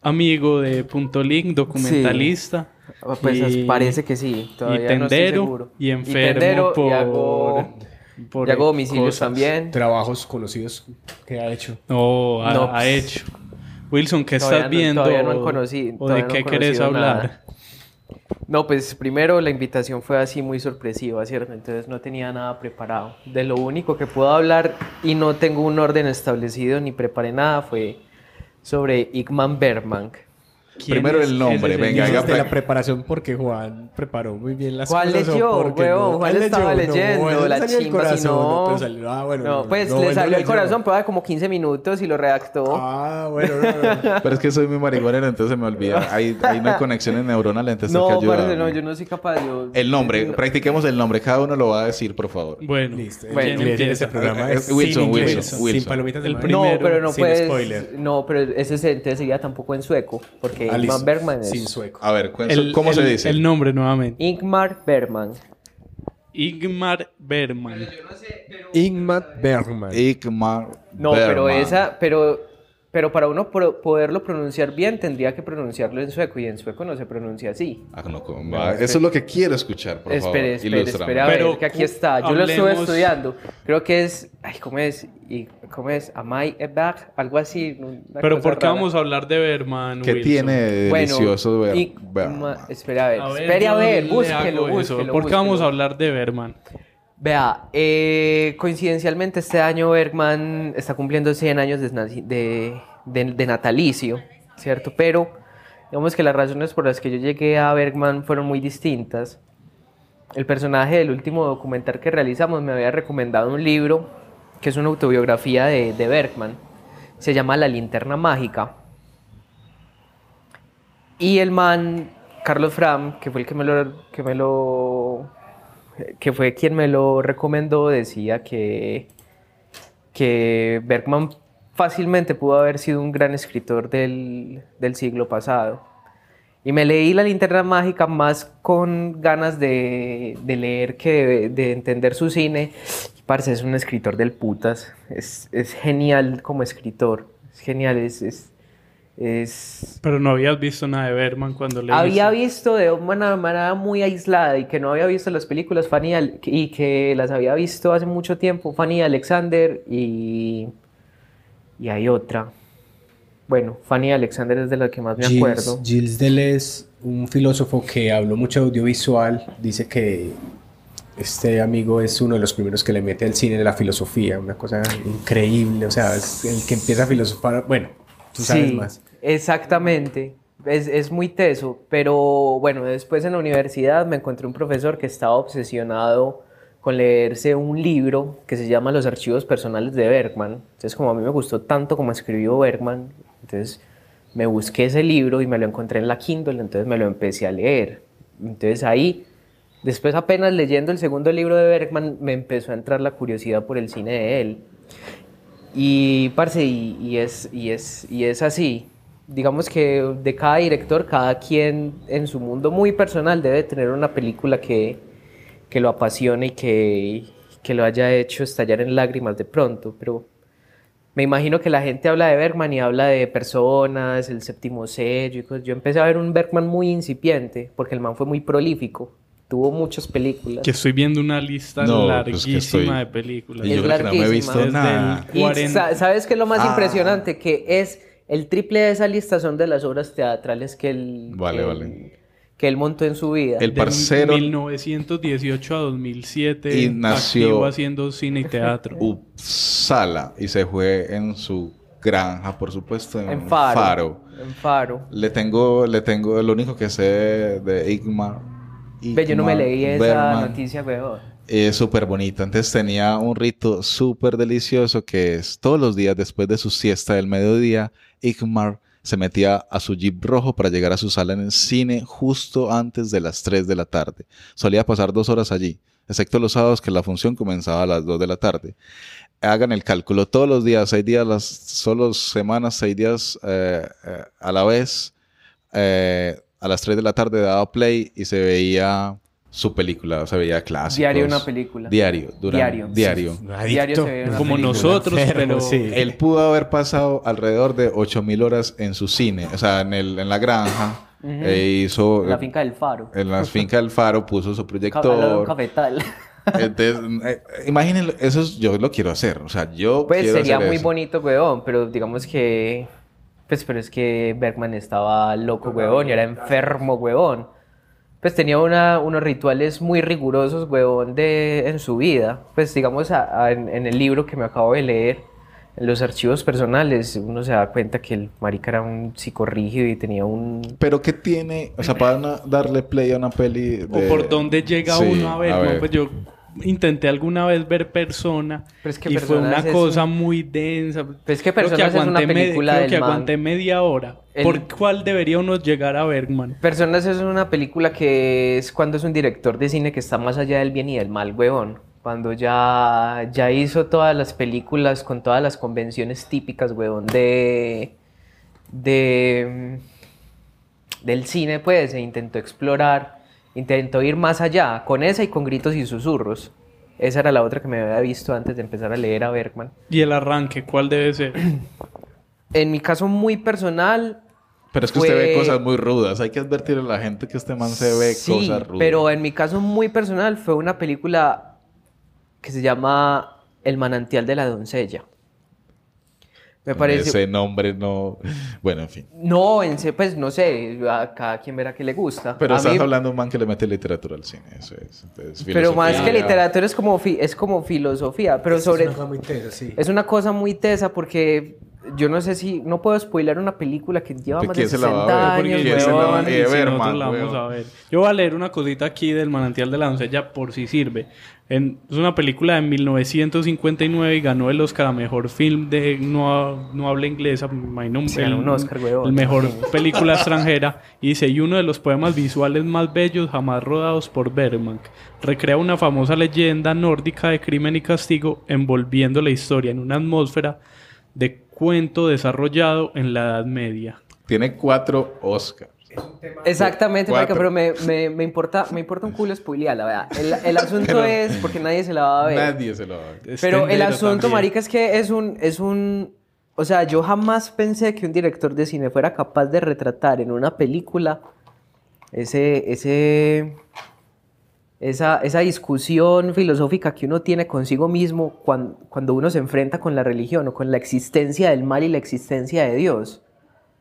A: amigo de Punto Link, documentalista.
B: Ah, Pues
A: y-
B: parece que sí, todavía
A: y
B: no estoy
A: tendero
B: seguro.
A: y
B: Y
A: enfermo
B: tendero, y hago-
A: por
B: y hago domicilios
A: cosas.
B: también.
C: Trabajos conocidos que ha hecho.
A: No, ha,
B: No,
A: ha
B: pues,
A: hecho. Wilson, ¿qué
B: Todavía
A: estás
B: no-
A: viendo?
B: todavía no han conocido-
A: ¿O de
B: no
A: qué querés hablar?
B: nada. No, pues primero la invitación fue así muy sorpresiva, ¿cierto? Entonces no tenía nada preparado. De lo único que puedo hablar y no tengo un orden establecido ni preparé nada fue sobre Igman Bergman.
D: Primero el nombre, venga,
C: de la
D: pre-
C: preparación porque Juan preparó muy bien las
B: ¿Cuál
C: cosas.
B: leyó,
C: no?
B: Juan estaba
C: no,
B: leyendo, la
C: salió el
B: chimba, si no...
C: salió- ah, bueno,
B: no,
C: no,
B: pues
C: no,
B: le salió
C: no
B: el corazón, pero como 15 minutos y lo redactó.
C: Ah, bueno,
D: Pero es que soy muy marihuanero, entonces se me olvida. Ahí, ahí no hay conexiones neuronales, entonces
B: No,
D: que ayudar.
B: no, yo no soy capaz. Yo...
D: El nombre, practiquemos el nombre. Cada uno lo va a decir, por favor.
A: Bueno,
C: Listo.
B: Bueno.
C: Este programa
D: Eh,
C: es
D: Wilson, Wilson,
C: inglés,
D: Wilson.
C: Sin palomitas de
A: El
C: maíz.
B: No,
A: primero,
B: pero no
C: sin
B: puedes.
C: spoiler.
B: No, pero ese se- entonces sería tampoco en sueco, porque Ingmar Bergman es.
C: Sin sueco.
D: A ver,
A: El-
D: ¿cómo se dice?
A: El nombre nuevamente.
B: Ingmar Bergman.
A: Igmar Berman.
C: Ingmar Bergman.
D: Igmar
B: No, pero
D: Bergman.
B: esa, pero, pero para uno pro- poderlo pronunciar bien tendría que pronunciarlo en sueco y en sueco no se pronuncia así.
D: Ah, no, ¿cómo va? Eso es lo que quiero escuchar, por favor.
B: Espere, espere, espere a ver,
A: Pero
B: que aquí está. Yo lo estuve
A: hablemos-
B: estudiando. Creo que es, ay, ¿cómo es? Y, ¿Cómo es? Amai Ebag, algo así.
A: Pero ¿por qué
B: rara.
A: vamos a hablar de Berman?
D: ¿Qué
A: Wilson?
D: tiene de
B: Bueno,
D: delicioso
B: y- ma- espere a ver,
A: A ver,
B: espere a ver, búsquelo,
A: eso.
B: búsquelo,
A: ¿Por qué vamos a
B: búsquelo.
A: hablar de Berman?
B: Vea, eh, coincidencialmente este año Bergman está cumpliendo 100 años de, natalicio, ¿cierto? Pero digamos que las razones por las que yo llegué a Bergman fueron muy distintas. El personaje del último documental que realizamos me había recomendado un libro que es una autobiografía de, de Bergman. Se llama La linterna mágica. Y el man, Carlos Fram, que fue el que me lo, que me lo que fue quien me lo recomendó, decía que, que Bergman fácilmente pudo haber sido un gran escritor del, del siglo pasado. Y me leí La linterna mágica más con ganas de, de leer que de, de entender su cine. Y es un escritor del putas. Es, es genial como escritor. Es genial, es, es
A: Pero no habías visto nada de Berman cuando le
B: había visto de una manera muy aislada y que no había visto las películas Fanny Al- y que las había visto hace mucho tiempo Fanny Alexander y y hay otra. Bueno Fanny Alexander es de la que más me acuerdo.
C: Gilles, Gilles Deleuze, un filósofo que habló mucho de audiovisual, dice que este amigo es uno de los primeros que le mete al cine de la filosofía, una cosa increíble, o sea, es el que empieza a filosofar, bueno, tú sabes
B: Sí,
C: más.
B: exactamente es, es muy teso pero bueno después en la universidad me encontré un profesor que estaba obsesionado con leerse un libro que se llama Los archivos personales de Bergman. Entonces, como a mí me gustó tanto como escribió Bergman, entonces me busqué ese libro y me lo encontré en la Kindle, entonces me lo empecé a leer. Entonces ahí, después apenas leyendo el segundo libro de Bergman, me empezó a entrar la curiosidad por el cine de él. Y, parce, y, es, y, es, y es así. Digamos que de cada director, cada quien en su mundo muy personal debe tener una película que, que lo apasione y que, que lo haya hecho estallar en lágrimas de pronto. Pero me imagino que la gente habla de Bergman y habla de personas, el séptimo sello. Yo empecé a ver un Bergman muy incipiente porque el man fue muy prolífico. Tuvo muchas películas.
A: Que estoy viendo una lista
D: No, pues
A: larguísima
D: estoy-
A: de películas.
D: Y yo
B: Es
D: creo que no me he
B: larguísima.
D: visto
A: Desde
D: nada.
A: el
B: Y
A: 40.
B: sa- ¿sabes qué es lo más
D: Ah.
B: impresionante? Que es el triple de esa lista son de las obras teatrales que él,
D: Vale,
B: que,
D: vale.
B: que él montó en su vida.
D: El
A: De
D: parcero
A: 1918 a 2007
D: Y nació-
A: activo haciendo cine y teatro.
D: Uppsala y se fue en su granja, por supuesto, en,
B: en Faro.
D: Faro.
B: En Faro.
D: Le tengo, le tengo, lo único que sé de Igmar.
B: Ve, yo no me leí esa noticia, weón.
D: Es súper bonito. Antes tenía un rito súper delicioso que es todos los días después de su siesta del mediodía, Igmar se metía a su jeep rojo para llegar a su sala en el cine justo antes de las 3 de la tarde. Solía pasar dos horas allí, excepto los sábados que la función comenzaba a las 2 de la tarde. Hagan el cálculo, todos los días, seis días, las, solo semanas, seis días eh, eh, a la vez, eh, a las 3 de la tarde daba play y se veía su película, o sea, veía clásicos.
B: Diario una película.
D: Diario, durante,
B: Diario.
D: diario.
B: Sí. Diario se ve una
A: Como
B: película.
A: nosotros, pero...
D: Él pudo haber pasado alrededor de 8000 horas en su cine, o sea, en, el, en la granja. E hizo.
B: En la finca del Faro.
D: En la finca del Faro puso su proyector.
B: cafetal.
D: Entonces, eh, imagínenlo, eso es- yo lo quiero hacer. O sea, yo
B: Pues
D: quiero
B: sería
D: hacer
B: muy
D: eso.
B: bonito, weón, pero digamos que... Pues pero es que Bergman estaba loco, weón, y era enfermo, weón. Pues tenía una, unos rituales muy rigurosos, weón, de, en su vida. Pues digamos, a- a- en, en el libro que me acabo de leer, en los archivos personales, uno se da cuenta que el marica era un psicorrígido y tenía un...
D: Pero ¿qué tiene? O sea, para una- darle play a una peli de...
A: O por dónde llega
D: Sí,
A: uno a ver, ¿no? Pues yo intenté alguna vez ver Persona
B: Pero es que
A: y fue una cosa
B: un-
A: muy densa.
B: es que
A: Creo
B: Personas es una
A: me-
B: película
A: creo
B: del
A: que
B: man.
A: aguanté media hora.
B: El-
A: ¿Por cuál debería uno llegar a Bergman?
B: Personas es una película que es cuando es un director de cine que está más allá del bien y del mal, huevón. Cuando ya, ya hizo todas las películas con todas las convenciones típicas, huevón, de, de, mm, del cine, pues, e intentó explorar, intentó ir más allá, con esa y con gritos y susurros. Esa era la otra que me había visto antes de empezar a leer a Bergman.
A: Y el arranque, ¿cuál debe ser?
B: En mi caso muy personal...
D: Pero es que usted ve cosas muy rudas. Hay que advertirle a la gente que este man se ve
B: Sí,
D: cosas rudas.
B: pero en mi caso muy personal fue una película que se llama El manantial de la doncella. Me parece...
D: Ese nombre no... Bueno, en fin.
B: No, en pues no sé, a cada quien verá que le gusta.
D: Pero
B: a
D: estás
B: mí-
D: hablando de un man que le mete literatura al cine. Eso es. Entonces,
B: Pero más que literatura es como, fi- es como filosofía, pero
C: Es
B: sobre...
C: una cosa muy tesa, sí.
B: Es una cosa muy tesa porque yo no sé si... No puedo spoiler una película que lleva
D: ¿De
B: más de
D: quién se la va a
B: 60
D: ver?
B: años,
D: ¿Quién se la va a
B: weón.
D: ver?
A: Y si
D: Berman,
A: nosotros la vamos
D: weón.
A: a ver. Yo voy a leer una cosita aquí del manantial de la doncella por si sirve. En- es una película de 1959 y ganó el Oscar a mejor film de no, no habla inglesa. me imagino,
B: Sí,
A: el,
B: un Oscar, weón.
A: el mejor película extranjera. Y dice, y uno de los poemas visuales más bellos jamás rodados por Bergman. Recrea una famosa leyenda nórdica de crimen y castigo envolviendo la historia en una atmósfera de cuento desarrollado en la Edad Media.
D: Tiene cuatro Oscars.
B: Exactamente, marica, pero me, me, me importa, me importa un culo spoilearla, ¿verdad? El, el asunto
D: Pero-
B: es porque nadie se la va a ver.
D: Nadie se lo va a ver.
B: Pero el asunto,
A: también.
B: marica, es que es un, es un... O sea, yo jamás pensé que un director de cine fuera capaz de retratar en una película ese... ese esa, esa discusión filosófica que uno tiene consigo mismo cuan- cuando, uno se enfrenta con la religión o con la existencia del mal y la existencia de Dios.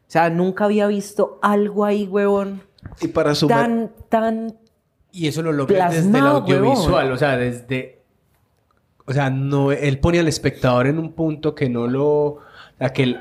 B: O sea, nunca había visto algo ahí, huevón,
D: Y para su...
B: tan, tan...
C: Y eso lo logra desde el
B: Plasmado,
C: audiovisual,
B: huevón.
C: o sea, desde... O sea, no, él pone al espectador en un punto que no lo... O sea, que él-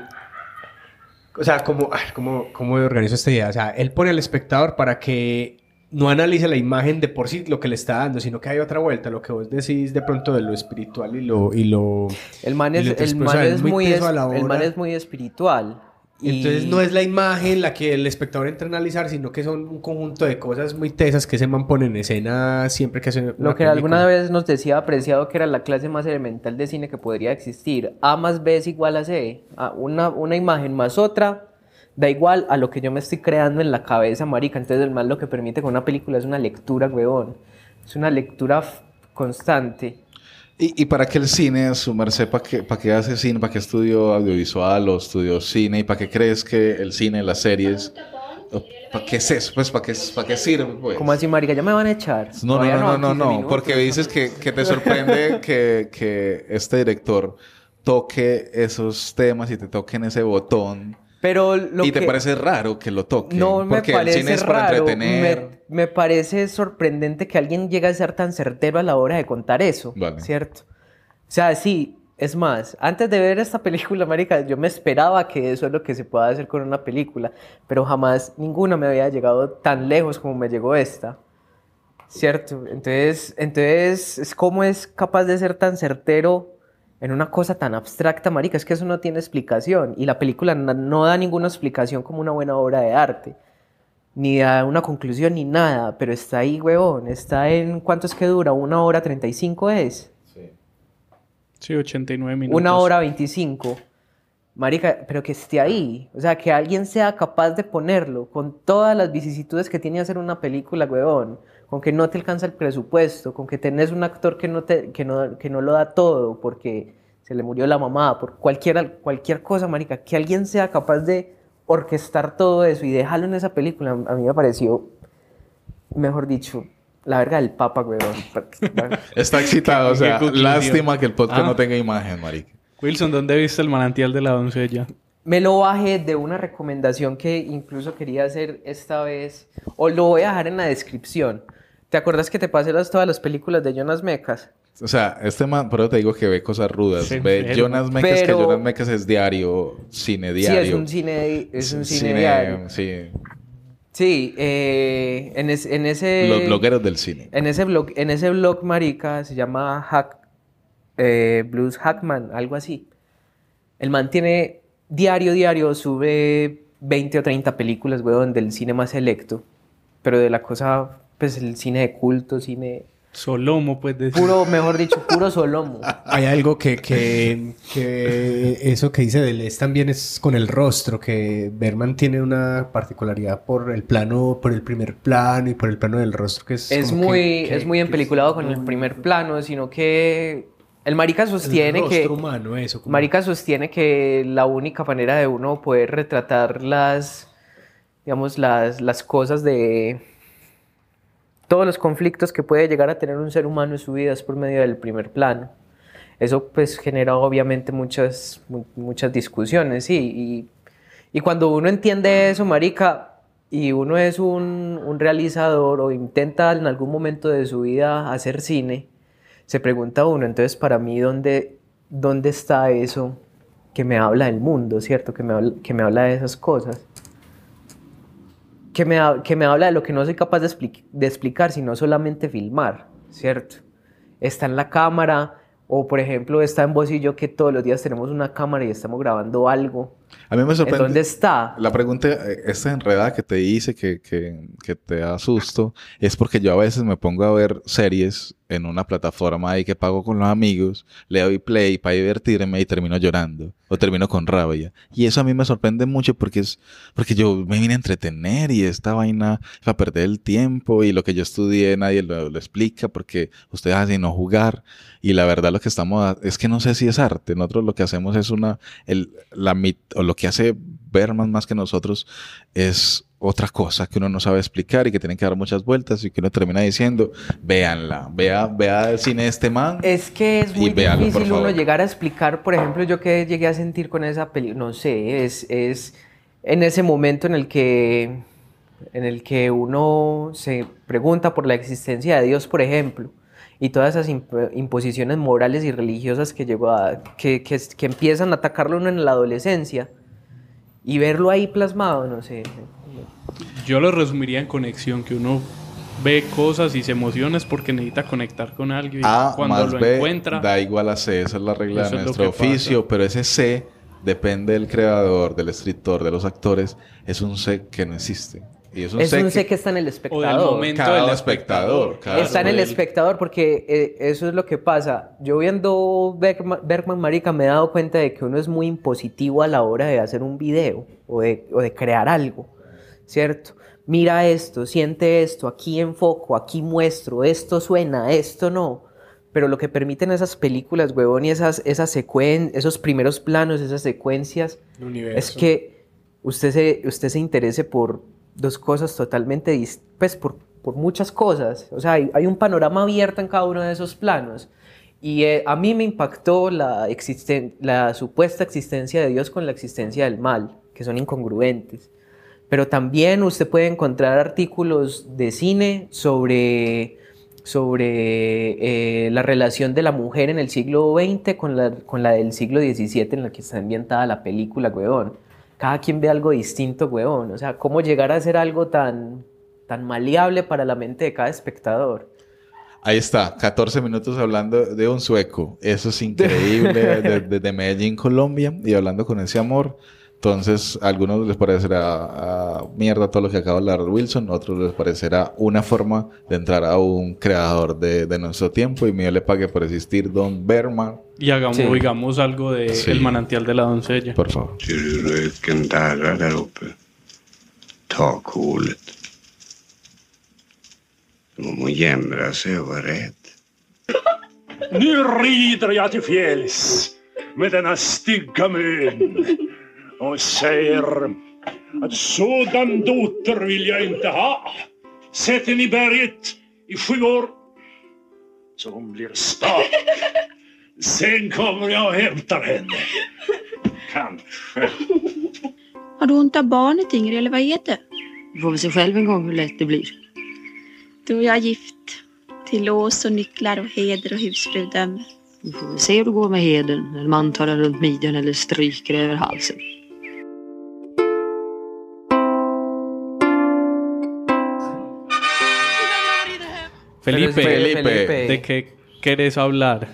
C: o sea, como, ¿cómo, ¿cómo organizo esta idea? O sea, él pone al espectador para que no analice la imagen de por sí lo que le está dando, sino que hay otra vuelta, lo que vos decís de pronto de lo espiritual y lo... Y lo
B: El man es, el man es muy, es- el man es muy espiritual. Y-
C: Entonces no es la imagen la que el espectador entra a analizar, sino que son un conjunto de cosas muy tesas que ese man pone en escena siempre que hace una
B: Lo que
C: película.
B: alguna vez nos decía apreciado que era la clase más elemental de cine que podría existir. A más B es igual a C. A una, una imagen más otra da igual a lo que yo me estoy creando en la cabeza, marica. Entonces el mal lo que permite con una película es una lectura, huevón. Es una lectura constante.
D: ¿Y, y para qué el cine, su merced, para qué, para qué hace cine? ¿Para qué estudió audiovisual o estudió cine? ¿Y para qué crees que el cine, las series... ¿Para qué es eso? Pues, ¿para qué, para qué sirve? Pues?
B: ¿Cómo así, marica? ¿Ya me van a echar?
D: No, no, no, no,
B: 15
D: no, no, porque dices que, que te sorprende que, que este director toque esos temas y te toquen ese botón.
B: Pero lo
D: y te parece raro que lo toque.
B: No me
D: porque
B: parece
D: el cine es para
B: raro.
D: entretener.
B: Me, me parece sorprendente que alguien llegue a ser tan certero a la hora de contar eso.
D: Vale.
B: ¿Cierto? O sea, sí, es más, antes de ver esta película, marica, yo me esperaba que eso es lo que se pueda hacer con una película, pero jamás ninguna me había llegado tan lejos como me llegó esta. ¿Cierto? Entonces, entonces, es ¿cómo es capaz de ser tan certero en una cosa tan abstracta, marica? Es que eso no tiene explicación. Y la película no da ninguna explicación como una buena obra de arte. Ni da una conclusión ni nada. Pero está ahí, huevón. Está en... ¿Cuánto es que dura? ¿Una hora 35 es?
A: Sí, 89 minutos.
B: Una hora 25. Marica, pero que esté ahí. O sea, que alguien sea capaz de ponerlo con todas las vicisitudes que tiene hacer una película, weón. Con que no te alcanza el presupuesto, con que tenés un actor que no, te, que no, que no lo da todo porque se le murió la mamá, por cualquier, cualquier cosa, marica. Que alguien sea capaz de orquestar todo eso y dejarlo en esa película, a mí me pareció, mejor dicho, la verga del papa, weón.
D: Está excitado, o sea, lástima que el podcast
A: Ah.
D: no tenga imagen, marica.
A: Wilson, ¿dónde viste el manantial de la doncella?
B: Me lo bajé de una recomendación que incluso quería hacer esta vez, o lo voy a dejar en la descripción. ¿Te acuerdas que te pasé las, todas las películas de Jonas Mecas?
D: O sea, este man, pero te digo que ve cosas rudas.
B: Se
D: ve. Jonas Mecas,
B: Pero-
D: que Jonas Mecas es diario, cine diario.
B: Sí, es un cine, es un cine,
D: Cine,
B: diario.
D: Sí,
B: Sí, eh, en, es- en ese...
D: los blogueros del cine.
B: En ese blog, en ese blog marica se llama Hack, eh, Blues Hackman, algo así. El man tiene diario, diario, sube 20 o 30 películas, weón, del cine más selecto. Pero de la cosa, pues el cine de culto, cine...
A: Solomo, pues decir.
B: Puro, mejor dicho, puro solomo.
C: Hay algo que, que, que eso que dice Deleuze también es con el rostro, que Berman tiene una particularidad por el plano, por el primer plano y por el plano del rostro que es
B: muy,
C: que- que-
B: es muy empeliculado con el primer plano, sino que el marica sostiene
C: el
B: que...
C: humano, eso.
B: Marica sostiene que la única manera de uno poder retratar las, digamos, las, las cosas de todos los conflictos que puede llegar a tener un ser humano en su vida es por medio del primer plano. Eso pues genera obviamente muchas, mu- muchas discusiones, sí, y, y cuando uno entiende eso, marica, y uno es un, un realizador o intenta en algún momento de su vida hacer cine, se pregunta uno, entonces para mí, ¿dónde, dónde está eso que me habla del mundo, ¿cierto? Que me habla, que me habla de esas cosas. Que me, que me habla de lo que no soy capaz de, expli- de explicar, sino solamente filmar, ¿cierto? Está en la cámara, o por ejemplo, está en yo que todos los días tenemos una cámara y estamos grabando algo.
D: A mí me sorprende.
B: ¿En dónde está?
D: La pregunta, eh, esta enredada que te hice, que, que, que te da susto, es porque yo a veces me pongo a ver series en una plataforma ahí que pago con los amigos, le doy play para divertirme y termino llorando o termino con rabia. Y eso a mí me sorprende mucho porque es porque yo me vine a entretener y esta vaina va a perder el tiempo y lo que yo estudié nadie lo, lo explica porque ustedes hacen no jugar y la verdad lo que estamos a- es que no sé si es arte. Nosotros lo que hacemos es una el, la mit- o lo que hace Berman más que nosotros es otra cosa que uno no sabe explicar y que tiene que dar muchas vueltas y que uno termina diciendo, véanla, vea, vea el cine de este man.
B: Es que es muy difícil uno llegar a explicar, por ejemplo, yo que llegué a sentir con esa película, no sé, es, es en ese momento en el que en el que uno se pregunta por la existencia de Dios, por ejemplo, y todas esas imp- imposiciones morales y religiosas que llegó a que, que, que empiezan a atacarlo uno en la adolescencia y verlo ahí plasmado, no sé.
A: Yo lo resumiría en conexión, que uno ve cosas y se emociona es porque necesita conectar con alguien. y
D: A
A: cuando
D: más
A: lo
D: B
A: encuentra,
D: da igual a C, esa es la regla de nuestro
A: que pasa.
D: oficio, pero ese C depende del creador, del escritor, de los actores, es un C que no existe. Y es un
B: Es
D: C
B: un
D: que,
B: sé que está en el espectador.
A: momento
D: cada
A: del
D: espectador.
A: espectador.
D: claro.
B: Está en el espectador porque eh, eso es lo que pasa. Yo viendo Bergman, Bergman, Marica me he dado cuenta de que uno es muy impositivo a la hora de hacer un video o de, o de crear algo, ¿cierto? Mira esto, siente esto, aquí enfoco, aquí muestro, esto suena, esto no. Pero lo que permiten esas películas, huevón, y esas, esas secuen esos primeros planos, esas secuencias, es que usted se, usted se interese por dos cosas totalmente dis- pues por, por muchas cosas. O sea, hay, hay un panorama abierto en cada uno de esos planos. Y eh, a mí me impactó la, existen- la supuesta existencia de Dios con la existencia del mal, que son incongruentes. Pero también usted puede encontrar artículos de cine sobre, sobre eh, la relación de la mujer en el siglo XX con la, con la del siglo XVII en la que está ambientada la película, weón. Cada quien ve algo distinto, weón. O sea, cómo llegar a ser algo tan, tan maleable para la mente de cada espectador.
D: Ahí está, 14 minutos hablando de un sueco. Eso es increíble, de- desde Medellín, Colombia, y hablando con ese amor. Entonces, a algunos les parecerá ah, mierda todo lo que acaba de hablar Wilson, a otros les parecerá una forma de entrar a un creador de, de nuestro tiempo y me le pague por existir Don Berman.
A: Y hagamos,
D: Sí.
A: oigamos algo de
D: Sí.
A: El manantial de la doncella.
D: Por favor.
P: Nu rider jag till fjälls med denna stygga mön och säger att sådan dotter vill jag inte ha. Sätt henne i berget i sju år så hon blir stark. Sen kommer jag och hämtar henne. Kanske.
Q: Har du ont av barnet Ingrid, eller vad är det?
R: Du får väl se själv en gång hur lätt det blir.
Q: Du och jag är gift. Till lås och nycklar och heder och husfrudöme.
R: Du får väl se hur det går med heden när man tar den runt midjan eller stryker över halsen.
A: Felipe,
B: Felipe, Felipe.
A: ¿de qué querés hablar?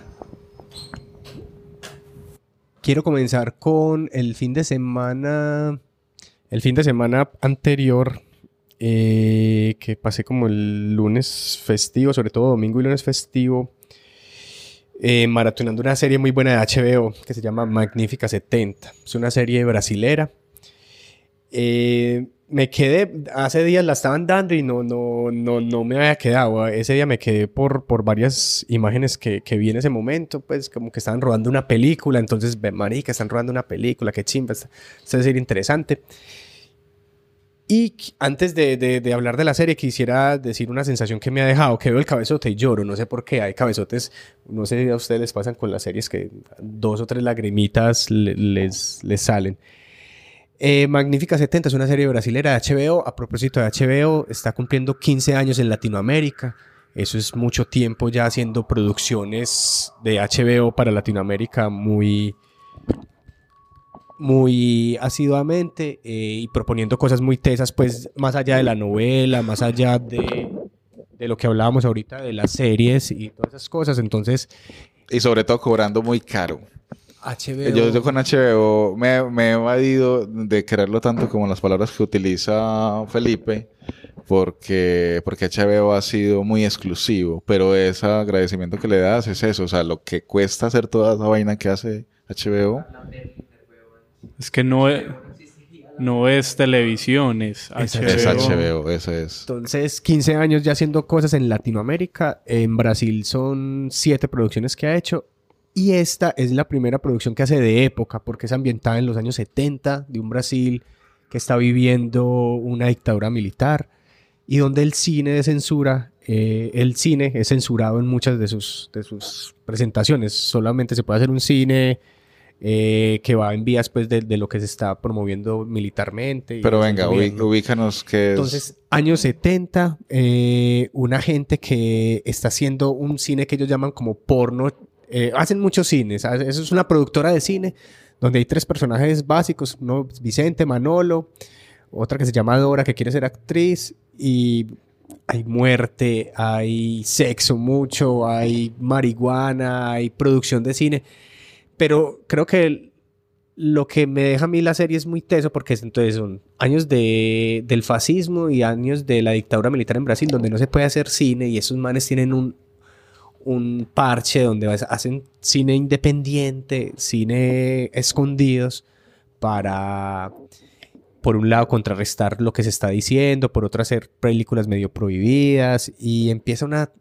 C: Quiero comenzar con el fin de semana. El fin de semana anterior. eh, que pasé como el lunes festivo, sobre todo domingo y lunes festivo. eh, maratonando una serie muy buena de HBO que se llama Magnífica 70. Es una serie brasilera. Eh, me quedé, hace días la estaban dando y no, no, no, no me había quedado. Ese día me quedé por, por varias imágenes que, que vi en ese momento, pues como que estaban rodando una película, entonces, marica, están rodando una película, qué chimba, esta serie interesante. Y antes de, de- de hablar de la serie, quisiera decir una sensación que me ha dejado, que veo el cabezote y lloro, no sé por qué, hay cabezotes, no sé si a ustedes les pasan con las series que dos o tres lagrimitas le- les, les salen. Eh, Magnífica 70 es una serie brasilera de HBO. A propósito de HBO, está cumpliendo 15 años en Latinoamérica. Eso es mucho tiempo ya haciendo producciones de HBO para Latinoamérica muy, muy asiduamente eh, y proponiendo cosas muy tesas, pues más allá de la novela, más allá de, de lo que hablábamos ahorita de las series y todas esas cosas. Entonces,
D: Y sobre todo cobrando muy caro.
C: HBO.
D: Yo, yo con HBO me, me he evadido de quererlo tanto como las palabras que utiliza Felipe, porque, porque HBO ha sido muy exclusivo, pero ese agradecimiento que le das es eso, o sea, lo que cuesta hacer toda esa vaina que hace HBO.
A: Es que no es, no es televisión, es HBO.
D: Es HBO, eso es.
C: Entonces, 15 años ya haciendo cosas en Latinoamérica. En Brasil son 7 producciones que ha hecho. Y esta es la primera producción que hace de época, porque es ambientada en los años 70 de un Brasil que está viviendo una dictadura militar y donde el cine de censura, eh, el cine es censurado en muchas de sus, de sus presentaciones. Solamente se puede hacer un cine eh, que va en vías pues, de, de lo que se está promoviendo militarmente.
D: Pero venga, ubícanos que es...
C: Entonces, años 70, eh, una gente que está haciendo un cine que ellos llaman como porno. Eh, hacen muchos cines. hace- Eso es una productora de cine donde hay tres personajes básicos: uno, Vicente, Manolo, otra que se llama Dora, que quiere ser actriz, y hay muerte, hay sexo mucho, hay marihuana, hay producción de cine. Pero creo que lo que me deja a mí la serie es muy teso porque es- entonces años de, del fascismo y años de la dictadura militar en Brasil donde no se puede hacer cine y esos manes tienen un, un parche donde hacen cine independiente, cine escondidos para, por un lado, contrarrestar lo que se está diciendo, por otro, hacer películas medio prohibidas y empieza una,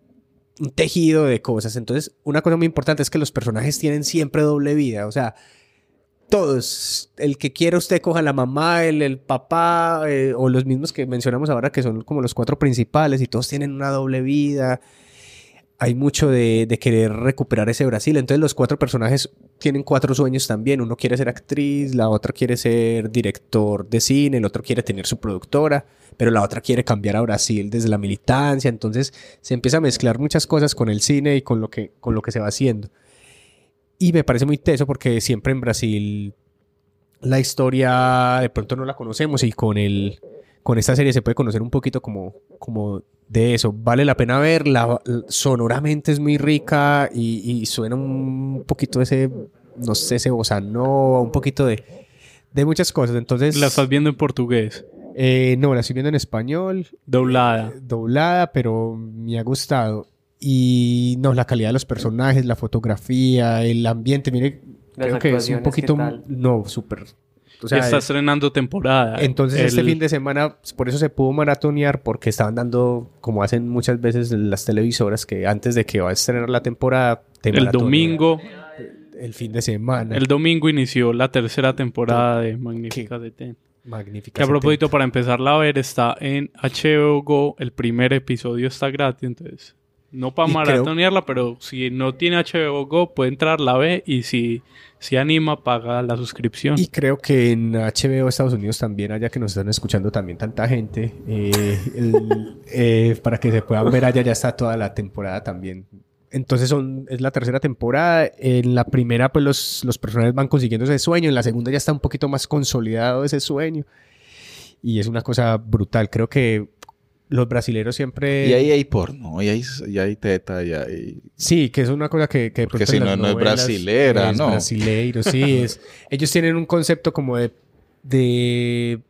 C: un tejido de cosas. Entonces, una cosa muy importante es que los personajes tienen siempre doble vida, o sea, todos, el que quiera usted coja la mamá, el, el papá, eh, o los mismos que mencionamos ahora, que son como los cuatro principales, y todos tienen una doble vida. Hay mucho de, querer recuperar ese Brasil. Entonces los cuatro personajes tienen cuatro sueños también. Uno quiere ser actriz, la otra quiere ser director de cine, el otro quiere tener su productora, pero la otra quiere cambiar a Brasil desde la militancia. Entonces se empieza a mezclar muchas cosas con el cine y con lo que, con lo que se va haciendo. Y me parece muy teso porque siempre en Brasil la historia de pronto no la conocemos y con el con esta serie se puede conocer un poquito como, como de eso. Vale la pena verla. Sonoramente es muy rica y, y suena un poquito ese, no sé, ese bossa un poquito de, de muchas cosas. Entonces,
A: ¿La estás viendo en portugués?
C: eh, no, la estoy viendo en español,
A: Doblada.
C: doblada, pero me ha gustado. Y no, la calidad de los personajes, la fotografía, el ambiente, mire,
B: Las
C: creo que es un poquito, no, súper. O sea,
A: está
C: es-
A: estrenando temporada.
C: entonces este fin de semana, por eso se pudo maratonear, porque estaban dando, como hacen muchas veces las televisoras, que antes de que va a estrenar la temporada, te
A: El domingo.
C: El fin de semana.
A: El domingo inició la tercera temporada de Magnífica de Ten.
C: Magnífica.
A: Que a propósito, para empezarla a ver, está en HBO Go. El primer episodio está gratis, entonces. No para
C: Y creo-
A: maratonearla, pero si no tiene HBO Go, puede entrar, la ve y si, si anima, paga la suscripción.
C: Y creo que en HBO Estados Unidos también, allá que nos están escuchando también tanta gente, eh, el- eh, para que se puedan ver allá ya está toda la temporada también. Entonces son, es la tercera temporada. En la primera, pues los, los personajes van consiguiendo ese sueño. En la segunda ya está un poquito más consolidado ese sueño. Y es una cosa brutal. Creo que los brasileros siempre...
D: Y ahí hay porno, y hay, y hay teta, y hay...
C: Sí, que es una cosa que... que
D: Porque si no, no es brasilera,
C: es
D: ¿no?
C: brasileiro, sí. Es, ellos tienen un concepto como de, de...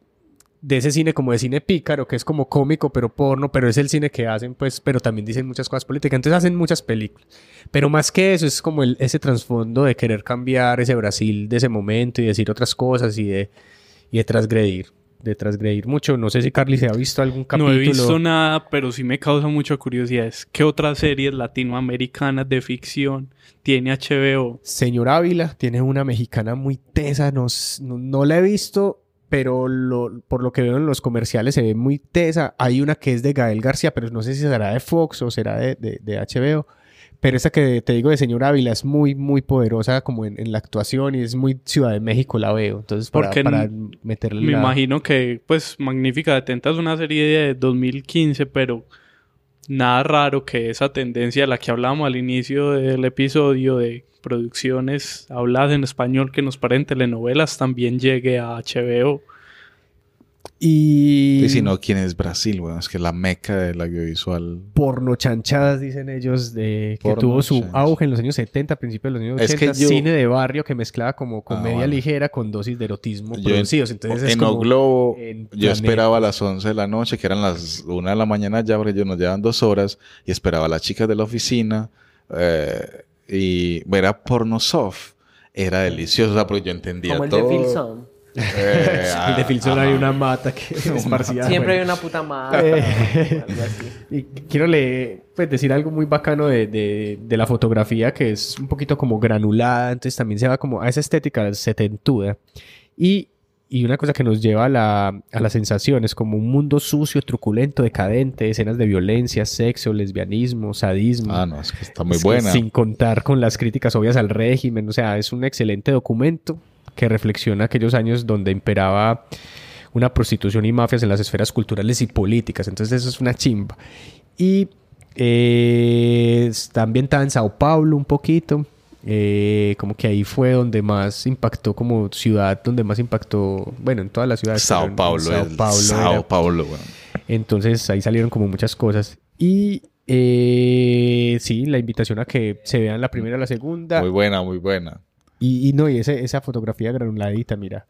C: De ese cine como de cine pícaro, que es como cómico, pero porno, pero es el cine que hacen, pues, pero también dicen muchas cosas políticas. Entonces hacen muchas películas. Pero más que eso, es como el- ese trasfondo de querer cambiar ese Brasil de ese momento y decir otras cosas y de, y de transgredir. De transgredir mucho. No sé si Carly se ha visto algún capítulo.
A: No he visto nada, pero sí me causa mucha curiosidad. Es, ¿Qué otras series latinoamericanas de ficción tiene HBO?
C: Señor Ávila tiene una mexicana muy tesa, no, no, no la he visto, pero lo- por lo que veo en los comerciales se ve muy tesa. Hay una que es de Gael García, pero no sé si será de Fox o será de, de- de HBO. Pero esa que te digo de Señor Ávila es muy, muy poderosa como en, en la actuación y es muy Ciudad de México la veo. Entonces, para,
A: Porque
C: para meterle
A: Me
C: la-
A: imagino que, pues, Magnífica de Tenta es una serie de 2015, pero nada raro que esa tendencia a la que hablamos al inicio del episodio de producciones habladas en español que nos paren telenovelas también llegue a HBO.
C: Y...
D: Y si no, ¿quién es Brasil? Bueno, es que la meca del audiovisual.
C: porno chanchadas, dicen ellos, de que
D: Porno
C: tuvo su auge en los años 70, principios de los años
D: Es
C: 80,
D: que yo-
C: cine de barrio que mezclaba como comedia
D: bueno.
C: ligera con dosis de erotismo
D: Yo
C: producidos. Entonces es
D: en O Globo,
C: en
D: yo esperaba a las 11 de la noche, que eran las 1 de la mañana ya, porque ellos nos llevan dos horas, y esperaba a las chicas de la oficina, eh, y era porno soft. Era delicioso, o sea, porque yo entendía
B: Como el de
D: todo.
B: Filson.
D: Eh,
C: de Filson hay una mata que es esparcida.
B: Siempre hay una puta mata.
C: Eh, y quiero leer, pues decir algo muy bacano de, de- de la fotografía que es un poquito como granulada, entonces también se va como a esa estética setentuda. Y, y una cosa que nos lleva a la, a las sensaciones, como un mundo sucio, truculento, decadente, escenas de violencia, sexo, lesbianismo, sadismo.
D: Ah, no, es que está muy
C: Es que
D: buena.
C: Sin contar con las críticas obvias al régimen, o sea, es un excelente documento que reflexiona aquellos años donde imperaba una prostitución y mafias en las esferas culturales y políticas. Entonces eso es una chimba. Y eh, está ambientada en Sao Paulo un poquito. eh, como que ahí fue donde más impactó como ciudad, donde más impactó, bueno, en todas las ciudades.
D: Sao Paulo,
C: Sao Paulo
D: Sao
C: era-
D: Paulo, bueno.
C: entonces ahí salieron como muchas cosas. Y eh, sí, la invitación a que se vean la primera y la segunda.
D: Muy buena, muy buena.
C: Y, y no, y ese- esa fotografía granuladita, mira.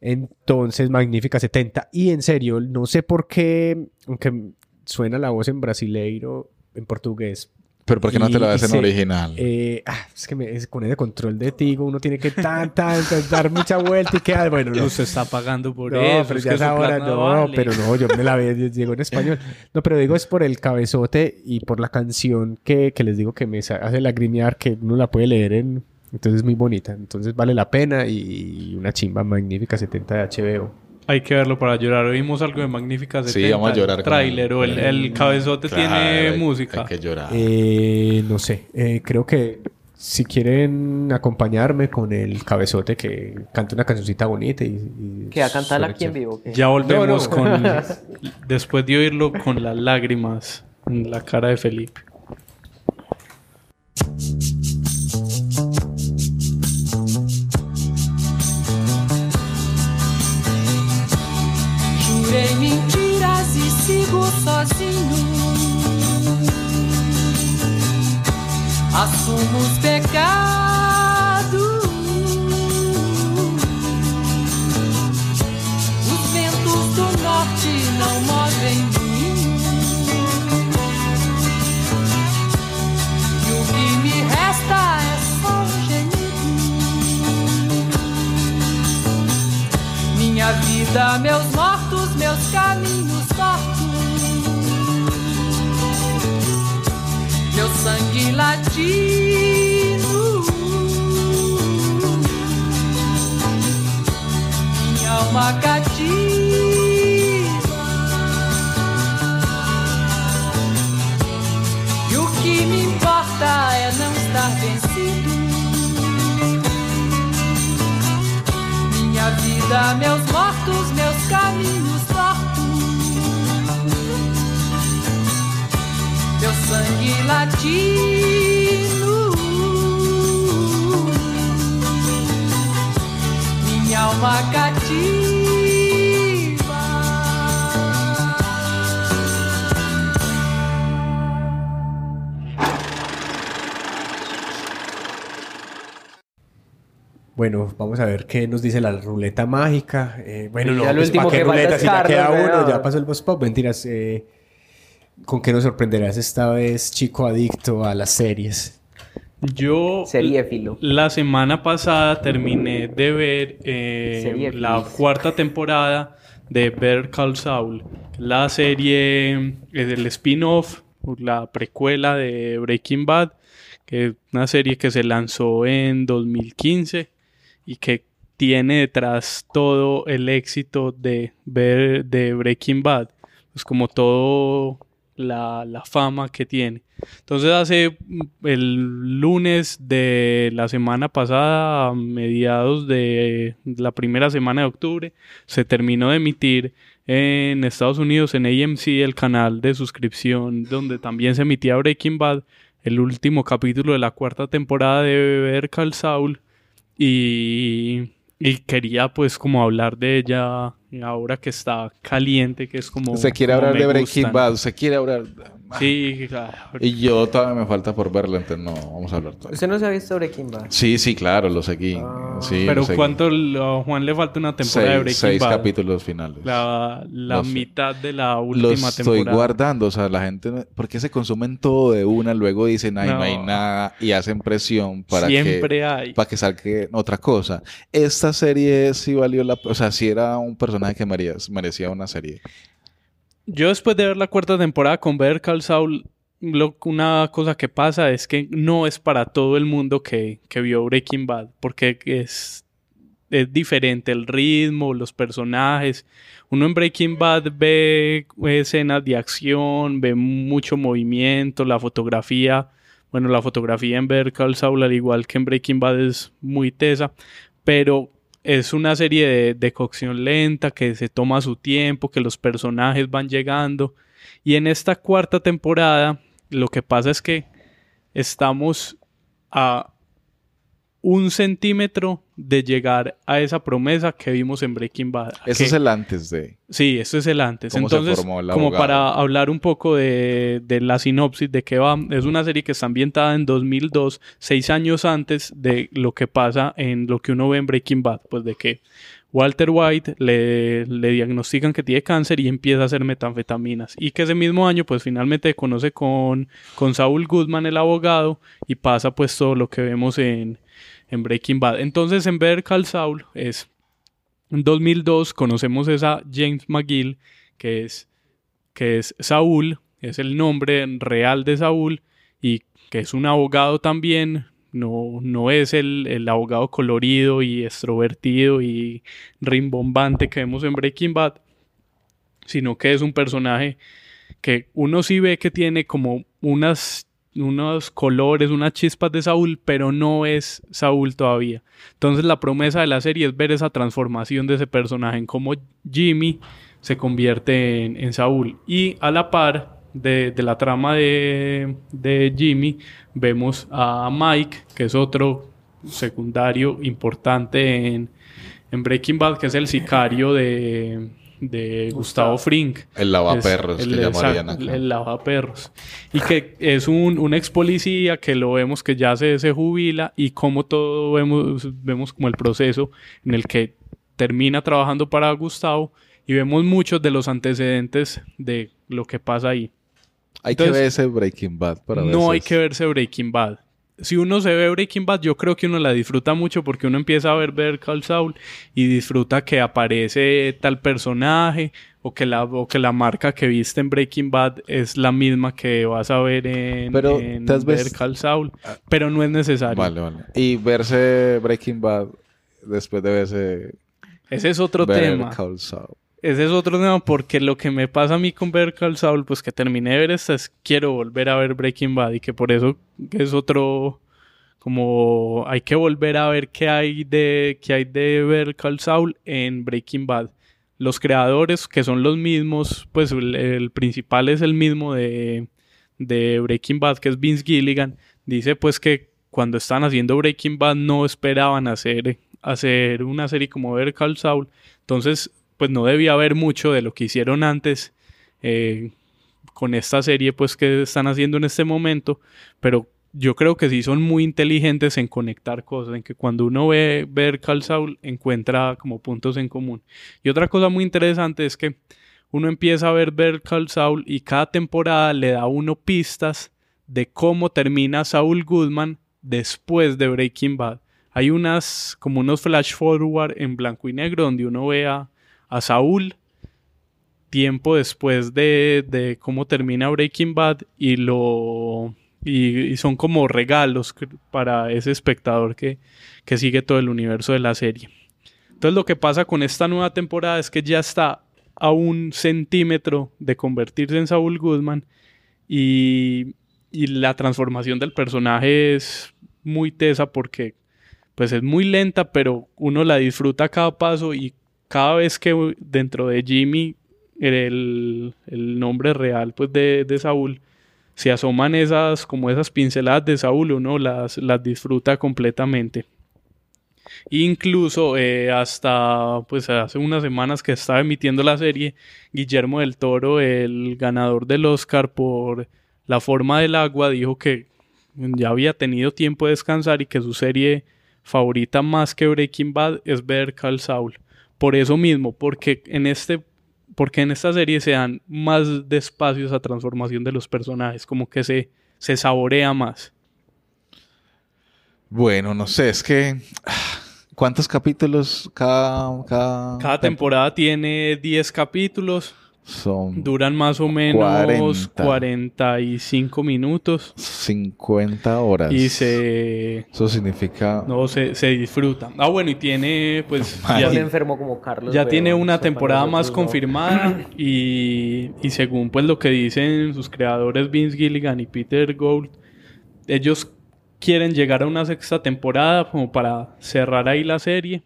C: Entonces, magnífica 70. Y en serio, no sé por qué, aunque suena la voz en brasileiro, en portugués.
D: Pero ¿por qué no te la ves en
C: se-
D: original?
C: eh, ah, es que me- es- con ese control de Tigo uno tiene que tan, tan, tan, dar mucha vuelta y quedar, bueno, no.
A: Usted está pagando por
C: No,
A: eso.
C: pero
A: es
C: ya es ahora, no,
A: vale.
C: pero no, yo me la veo, en español. No, pero digo es por el cabezote y por la canción que, que les digo que me hace lagrimear, que uno la puede leer en... Entonces es muy bonita, entonces vale la pena y una chimba magnífica 70 de HBO.
A: Hay que verlo para llorar. Oímos algo de Magnífica 70.
D: Sí, vamos a llorar
A: El tráiler o el,
D: el-
A: cabezote
D: Claro,
A: tiene
D: hay-
A: música.
D: Hay que llorar.
C: Eh, no sé, eh, creo que si quieren acompañarme con el cabezote que cante una cancioncita bonita y... y
B: ¿Que a cantarla
C: suene
B: aquí en vivo? ¿qué?
A: Ya volvemos
C: No, no.
A: con... después de oírlo con las lágrimas en la cara de Felipe.
S: sigo sozinho. Assumo os pecados. Os ventos do norte não movem mim. E o que me resta é só um gemido. Minha vida, meus mortos, meus caminhos mortos.
C: Bueno, vamos a ver qué nos dice la ruleta mágica. Eh, bueno, no,
B: ya
C: pues, ¿para qué
B: que
C: ruleta? Si ya queda uno, ya pasó el boss pop. Mentiras. eh, ¿Con qué nos sorprenderás esta vez, chico adicto a las series?
A: Yo
B: Seriéfilo.
A: la semana pasada terminé de ver eh, la cuarta temporada de Better Call Saul, la serie, es el spin-off, la precuela de Breaking Bad, que es una serie que se lanzó en 2015 y que tiene detrás todo el éxito de, ver, de Breaking Bad, pues como todo la, la fama que tiene. Entonces hace mm, el lunes de la semana pasada, a mediados de la primera semana de octubre, se terminó de emitir en Estados Unidos en AMC el canal de suscripción donde también se emitía Breaking Bad, el último capítulo de la cuarta temporada de Better Call Saul y, quería pues como hablar de ella ahora que está caliente, que es como...
D: Usted quiere
A: como
D: hablar de Breaking
A: gustan.
D: Bad, usted quiere hablar.
A: Sí, claro.
D: Y yo todavía me falta por verla, entonces no, vamos a hablar todavía.
B: ¿Usted no se ha visto Breaking Bad?
D: Sí, sí, claro, lo seguí. sí,
A: Pero
D: lo seguí.
A: ¿cuánto lo- a Juan le falta una temporada de
D: Seis,
A: Breaking
D: seis
A: Bad?
D: capítulos finales.
A: La, la
D: Lo
A: mitad de la
D: Los
A: última
D: estoy
A: temporada.
D: guardando, o sea, la gente, ¿por qué se consumen todo de una? Luego dicen, ay, no,
A: No.
D: hay nada, y hacen presión para
A: Siempre
D: que,
A: hay.
D: para que salga otra cosa. Esta serie sí valió la, o sea, sí era un personaje que merecía, una serie.
A: Yo después de ver la cuarta temporada con Better Call Saul, una cosa que pasa es que no es para todo el mundo que, que vio Breaking Bad, porque es, es diferente el ritmo, los personajes. Uno en Breaking Bad ve escenas de acción, ve mucho movimiento, la fotografía. Bueno, la fotografía en Better Call Saul, al igual que en Breaking Bad, es muy tesa, pero es una serie de, de cocción lenta, que se toma su tiempo, que los personajes van llegando. Y en esta cuarta temporada, lo que pasa es que estamos a un centímetro de llegar a esa promesa que vimos en Breaking Bad.
D: Eso
A: Que-
D: es el antes de.
A: Sí, esto es el antes.
D: ¿Cómo se
A: Entonces,
D: formó el
A: como para hablar un poco de, de la sinopsis de qué va, es una serie que está ambientada en 2002, seis años antes de lo que pasa en lo que uno ve en Breaking Bad, pues de que Walter White le, le diagnostican que tiene cáncer y empieza a hacer metanfetaminas. Y que ese mismo año, pues finalmente conoce con, con Saul Goodman, el abogado, y pasa pues todo lo que vemos en, en Breaking Bad. Entonces, en Better Call Saul es en 2002 conocemos esa James McGill, que es, que es Saúl, es el nombre real de Saúl, y que es un abogado también, no, no es el, el abogado colorido y extrovertido y rimbombante que vemos en Breaking Bad, sino que es un personaje que uno sí ve que tiene como unas unos colores, unas chispas de Saúl, pero no es Saúl todavía. Entonces la promesa de la serie es ver esa transformación de ese personaje, en cómo Jimmy se convierte en, Saúl. Y a la par de, la trama de, Jimmy, vemos a Mike, que es otro secundario importante en Breaking Bad, que es el sicario de, de Gustavo Frink.
D: El lavaperros,
A: Es
D: que
A: el,
D: llamarían
A: exacto,
D: acá.
A: el lavaperros. Y que es un, un ex policía que lo vemos que ya se, se jubila y como todo vemos, vemos como el proceso en el que termina trabajando para Gustavo y vemos muchos de los antecedentes de lo que pasa ahí.
D: Hay que
A: Entonces,
D: ver ese Breaking Bad para ver
A: no hay que verse Breaking Bad. Si uno se ve Breaking Bad, yo creo que uno la disfruta mucho porque uno empieza a ver Better Call Saul y disfruta que aparece tal personaje o que la, o que la marca que viste en Breaking Bad es la misma que vas a ver en,
D: Pero,
A: en
D: ¿te has ves-
A: Better Call Saul. Pero no es necesario.
D: Vale, vale. Y verse Breaking Bad después de verse.
A: Ese es otro
D: Better
A: tema.
D: Call Saul.
A: Ese es otro tema porque lo que me pasa a mí con Better Call Saul, pues que terminé de ver esta, es quiero volver a ver Breaking Bad y que por eso es otro, como hay que volver a ver qué hay de, qué hay de Better Call Saul en Breaking Bad. Los creadores, que son los mismos, pues el, principal es el mismo de, de Breaking Bad, que es Vince Gilligan, dice pues que cuando estaban haciendo Breaking Bad no esperaban hacer, hacer una serie como Better Call Saul. Entonces, pues no debía haber mucho de lo que hicieron antes eh, con esta serie pues que están haciendo en este momento, pero yo creo que sí son muy inteligentes en conectar cosas, en que cuando uno ve ver Call Saul encuentra como puntos en común. Y otra cosa muy interesante es que uno empieza a ver ver Call Saul y cada temporada le da uno pistas de cómo termina Saul Goodman después de Breaking Bad. Hay unas como unos flash forward en blanco y negro donde uno ve a Saúl tiempo después de, de cómo termina Breaking Bad y lo y, son como regalos para ese espectador que, que sigue todo el universo de la serie. Entonces lo que pasa con esta nueva temporada es que ya está a un centímetro de convertirse en Saúl Goodman y, y la transformación del personaje es muy tesa porque pues es muy lenta pero uno la disfruta a cada paso y cada vez que dentro de Jimmy el, el nombre real pues de, de Saúl se asoman esas como esas pinceladas de Saúl uno las, las disfruta completamente Incluso eh, hasta pues hace unas semanas que estaba emitiendo la serie, Guillermo del Toro, el ganador del Oscar por La forma del agua, dijo que ya había tenido tiempo de descansar y que su serie favorita más que Breaking Bad es ver Call Saul. Por eso mismo, porque en este porque en esta serie se dan más despacio esa transformación de los personajes, como que se, se saborea más.
D: Bueno, no sé, es que. ¿Cuántos capítulos cada. Cada,
A: Cada temporada tiene 10 capítulos.
D: Son
A: Duran más o menos
D: 40.
A: 45 minutos.
D: 50 horas.
A: Y se.
D: Eso significa.
A: No, se, se disfruta. Ah, bueno, y tiene, pues.
B: Ya un enfermo como Carlos.
A: ya tiene una temporada más
B: no.
A: confirmada. Y, y según pues lo que dicen sus creadores Vince Gilligan y Peter Gould, ellos quieren llegar a una sexta temporada como para cerrar ahí la serie.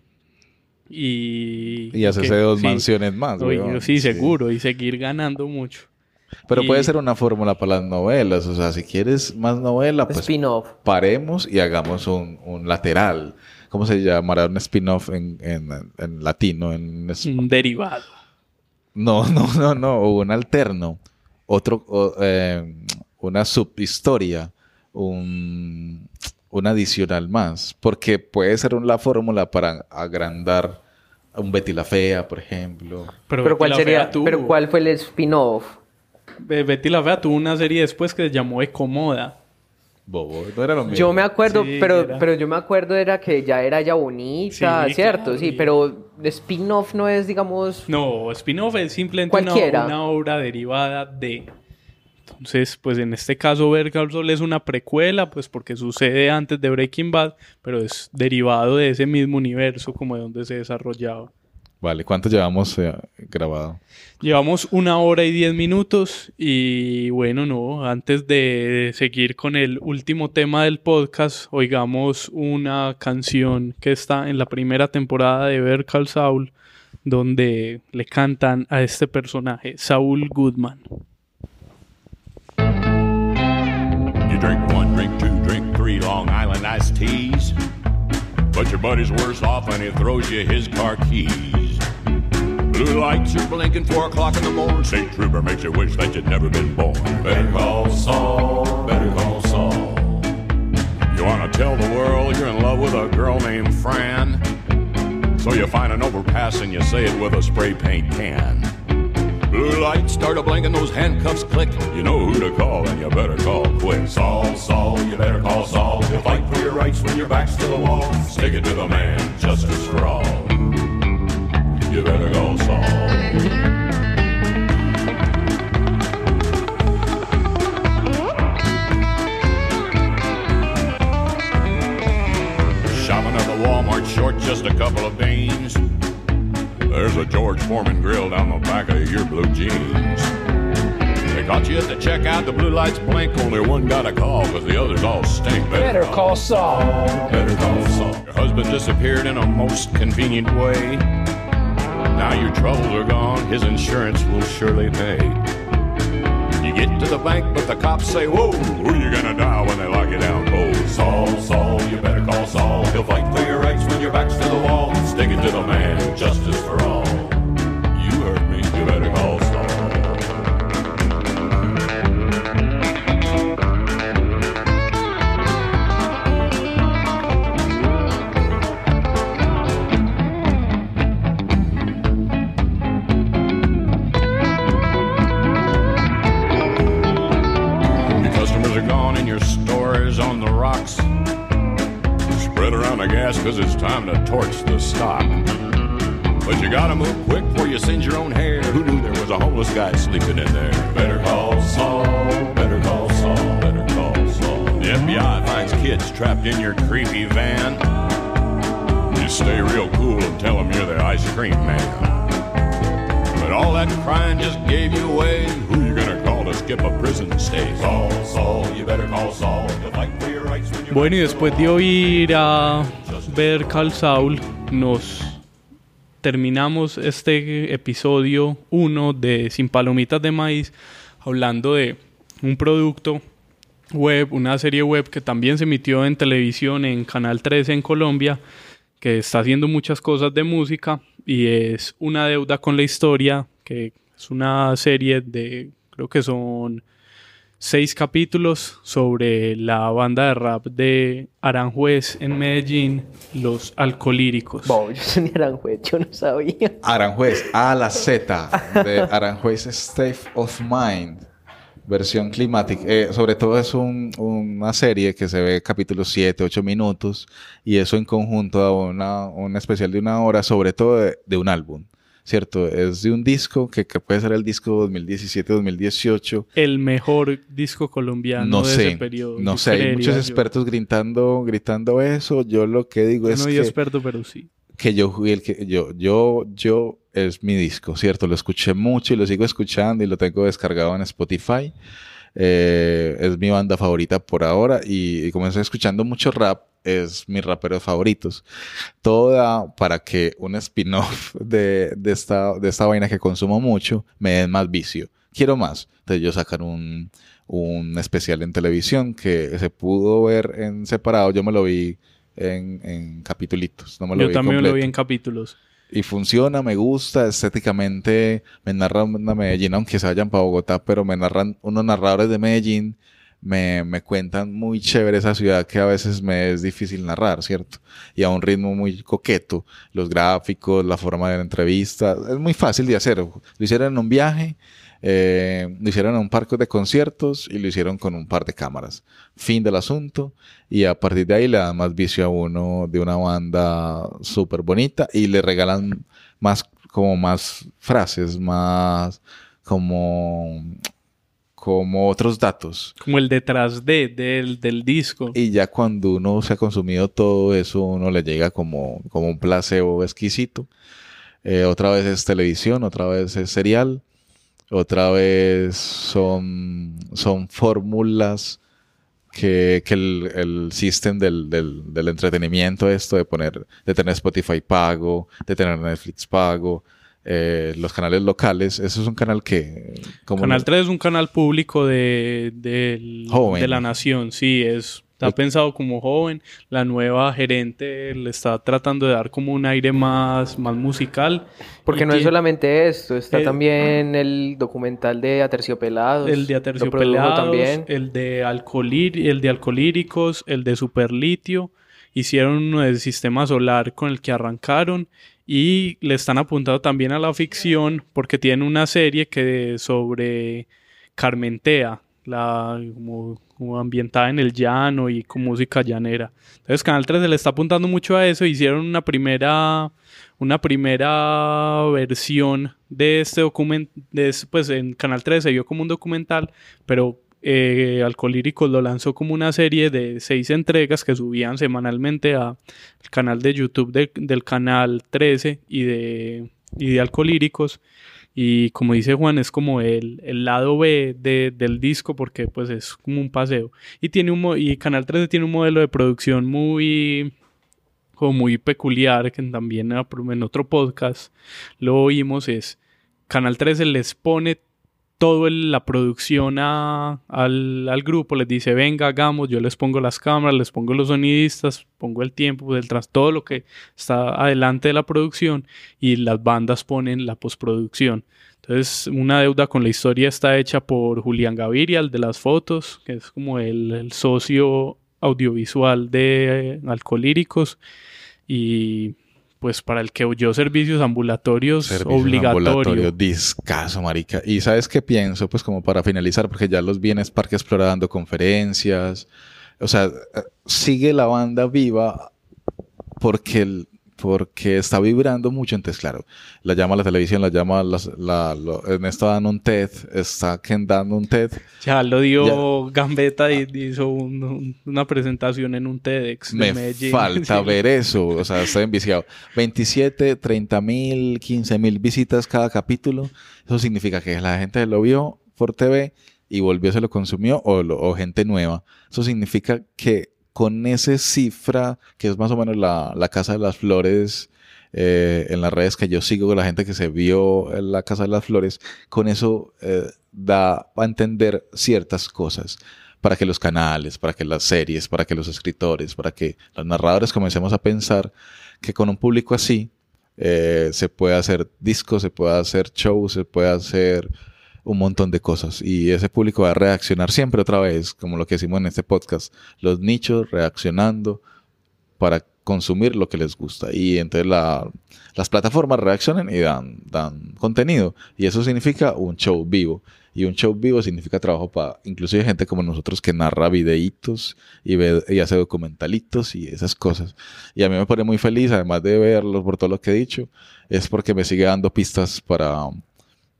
A: Y,
D: Y hacerse
A: que-
D: dos
A: sí.
D: mansiones más,
A: Oye,
D: weón.
A: sí,
D: Sí.
A: seguro. Y seguir ganando mucho.
D: Pero
A: Y-
D: puede ser una fórmula para las novelas. O sea, si quieres más novela, pues.
B: Spin-off.
D: Paremos y hagamos un, un lateral. ¿Cómo se llamará un spin-off en, en, en latino? En
A: Un derivado.
D: No, no, no, no. O un alterno. Otro, o, eh, una subhistoria. Un, un adicional más. Porque puede ser la fórmula para agrandar a un Betty la Fea, por ejemplo.
A: Pero,
B: Pero ¿cuál sería?
A: tuvo-
B: Pero ¿cuál fue el spin-off?
A: Be- Betty la Fea tuvo una serie después que se llamó Ecomoda.
D: Bobo, no era lo mismo.
B: Yo me acuerdo,
A: Sí,
B: pero,
A: era.
B: pero yo me acuerdo era que ya era ya bonita,
A: Sí,
B: ¿cierto?
A: claro,
B: sí,
A: y-
B: pero spin-off no es, digamos...
A: No, spin-off es simplemente una, una obra derivada de. Entonces, pues en este caso, Call Saul es una precuela, pues porque sucede antes de Breaking Bad, pero es derivado de ese mismo universo, como de donde se desarrollaba.
D: Vale, ¿cuánto llevamos eh, grabado?
A: Llevamos una hora y diez minutos y bueno, no, antes de seguir con el último tema del podcast, oigamos una canción que está en la primera temporada de Better Call Saul, donde le cantan a este personaje, Saul Goodman.
P: Long Island iced teas. But your buddy's worse off and he throws you his car keys. Blue lights are blinking, four o'clock in the morning. State trooper makes you wish that you'd never been born. Better call Saul, better call Saul. You wanna tell the world you're in love with a girl named Fran? So you find an overpass and you say it with a spray paint can.
T: Blue lights start a blinking, those handcuffs click. You know who to call, and you better call quick. Saul, Saul, you better call Saul. He'll fight for your rights when your back's to the wall. Stick it to the man, justice for all. You better call Saul. Short just a couple of beans. There's a George Foreman grill down the back of your blue jeans. They caught you at the checkout, the blue lights blink, only one got a call, cause the others all stink.
U: Better call Saul.
T: Better call Saul. Your husband disappeared in a most convenient way. Now your troubles are gone, his insurance will surely pay. You get to the bank, but the cops say, Whoa, who you gonna dial when they lock you down cold? Saul, Saul, you better call Saul. He'll fight for your rights when your back's to the wall. Stick it to the man, justice for all.
A: Bueno, y después de oír a ver Carl Saul, nos terminamos este episodio 1 de Sin Palomitas de Maíz hablando de un producto web, una serie web que también se emitió en televisión en Canal 13 en Colombia, que está haciendo muchas cosas de música y es una deuda con la historia, que es una serie de, creo que son seis capítulos sobre la banda de rap de Aranjuez en Medellín, Los Alcolíricos.
B: Bo, yo soy Aranjuez, yo no sabía.
D: Aranjuez, A la Z, de Aranjuez State of Mind, versión climática. Eh, sobre todo es un- una serie que se ve capítulos 7, 8 minutos, y eso en conjunto a una, un especial de una hora, sobre todo de, de un álbum. ¿Cierto? Es de un disco que, que puede ser el disco 2017-2018.
A: El mejor disco colombiano
D: No
A: de
D: sé,
A: ese periodo.
D: no sé, hay muchos
A: yo.
D: expertos gritando, gritando eso. Yo lo que digo es
A: no soy experto, pero sí.
D: que yo el que yo yo yo es mi disco, ¿cierto? Lo escuché mucho y lo sigo escuchando y lo tengo descargado en Spotify. Eh, es mi banda favorita por ahora y, y como estoy escuchando mucho rap, es mis raperos favoritos. Todo da para que un spin-off de, de, esta, de esta vaina que consumo mucho me den más vicio. Quiero más. Entonces yo sacar un, un especial en televisión que se pudo ver en separado. Yo me lo vi en, en capitulitos. No me lo
A: Yo
D: vi
A: también lo vi en capítulos.
D: Y funciona, me gusta, estéticamente me narran una Medellín, aunque se vayan para Bogotá, pero me narran unos narradores de Medellín, me, me cuentan muy chévere esa ciudad que a veces me es difícil narrar, ¿cierto? Y a un ritmo muy coqueto, los gráficos, la forma de la entrevista, es muy fácil de hacer. Lo hicieron en un viaje, eh, lo hicieron en un parque de conciertos y lo hicieron con un par de cámaras. Fin del asunto. Y a partir de ahí le dan más vicio a uno de una banda súper bonita y le regalan más, como más frases, más como, como otros datos.
A: Como el detrás de, del, del disco.
D: Y ya cuando uno se ha consumido todo eso, uno le llega como, como un placebo exquisito. Eh, otra vez es televisión, otra vez es serial, otra vez son, son fórmulas que, que el, el sistema del, del, del entretenimiento, esto de poner, de tener Spotify pago, de tener Netflix pago, eh, los canales locales, eso es un canal que... como
A: Canal
D: lo-
A: 3 es un canal público de,
D: Joven.
A: de la nación, sí, es, está pensado como joven. La nueva gerente le está tratando de dar como un aire más, más musical.
B: Porque no es solamente esto, está
A: Eh,
B: también el documental de Aterciopelados.
A: El de Aterciopelados,
B: también.
A: el de Alcolir, el de Alcolíricos, el de Superlitio. Hicieron uno del sistema solar con el que arrancaron. Y le están apuntando también a la ficción porque tienen una serie que sobre Carmentea, la como, como ambientada en el llano y con música llanera. Entonces Canal 13 le está apuntando mucho a eso. Hicieron una primera una primera versión de este documento, pues en Canal 13 se vio como un documental, pero eh, Alcolíricos lo lanzó como una serie de seis entregas que subían semanalmente al canal de YouTube de- del canal 13 y de, y de Alcolíricos. Y como dice Juan, es como el, el lado B de- del disco porque pues es como un paseo. Y, tiene un, y Canal 13 tiene un modelo de producción muy, como muy peculiar, que también ah, en otro podcast lo oímos, es Canal 13 les pone toda la producción a- al, al grupo, les dice, venga, hagamos, yo les pongo las cámaras, les pongo los sonidistas, pongo el tiempo, pues, el tras, todo lo que está adelante de la producción y las bandas ponen la postproducción. Entonces, una deuda con la historia está hecha por Julián Gaviria, el de las fotos, que es como el, el socio audiovisual de eh, Alcolíricos y pues para el que oyó servicios ambulatorios
D: Servicios
A: obligatorio.
D: ambulatorios, discazo, marica. Y ¿sabes qué pienso? Pues como para finalizar, porque ya los vienes Parque Explora dando conferencias. O sea, eh, sigue la banda viva porque, el- porque está vibrando mucho. Entonces, claro, la llama la televisión, la llama las- la, lo- en esto dan un TED, está dando un TED.
A: Ya lo dio Gambetta y hizo un- un- una presentación en un TEDx de
D: Me
A: Medellín.
D: falta
A: Sí.
D: ver eso. O sea, estoy enviciado. 27, 30 mil, 15 mil visitas cada capítulo. Eso significa que la gente lo vio por TV y volvió, se lo consumió o, lo- o gente nueva. Eso significa que con esa cifra, que es más o menos la, la Casa de las Flores, eh, en las redes que yo sigo, la gente que se vio en la Casa de las Flores, con eso eh, da a entender ciertas cosas. Para que los canales, para que las series, para que los escritores, para que los narradores comencemos a pensar que con un público así eh, se puede hacer discos, se puede hacer shows, se puede hacer un montón de cosas. Y ese público va a reaccionar siempre otra vez, como lo que hicimos en este podcast, los nichos reaccionando para consumir lo que les gusta. Y entonces la- las plataformas reaccionan y dan, dan contenido. Y eso significa un show vivo. Y un show vivo significa trabajo para inclusive gente como nosotros que narra videitos y, y hace documentalitos y esas cosas. Y a mí me pone muy feliz, además de verlos por todo lo que he dicho, es porque me sigue dando pistas para,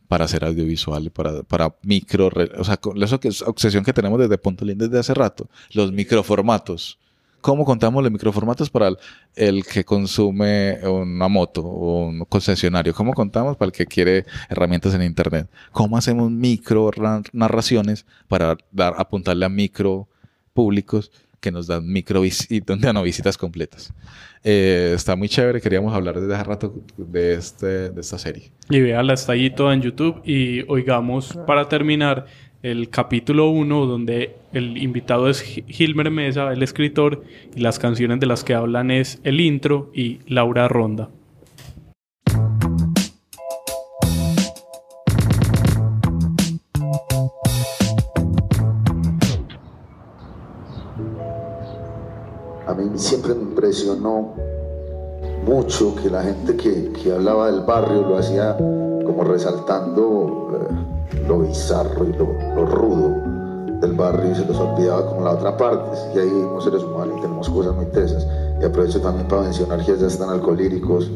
D: para hacer audiovisual, para, para micro, o sea, con eso que es obsesión que tenemos desde Punto Lindo desde hace rato, los microformatos. ¿Cómo contamos los microformatos para el, el que consume una moto o un concesionario? ¿Cómo contamos para el que quiere herramientas en internet? ¿Cómo hacemos micro ra- narraciones para dar, apuntarle a micro públicos que nos dan micro visitas, no, visitas completas? Eh, está muy chévere, queríamos hablar desde hace rato de, este, de esta serie.
A: Y véala, está ahí toda en YouTube. Y oigamos para terminar el capítulo 1, donde el invitado es Gi- Gilmer Mesa, el escritor, y las canciones de las que hablan es el intro y Laura Ronda.
V: Siempre me impresionó mucho que la gente que, que hablaba del barrio lo hacía como resaltando eh, lo bizarro y lo, lo rudo del barrio y se les olvidaba como la otra parte. Y ahí somos seres humanos y tenemos cosas muy tesas. Y aprovecho también para mencionar que ya están alcohólicos,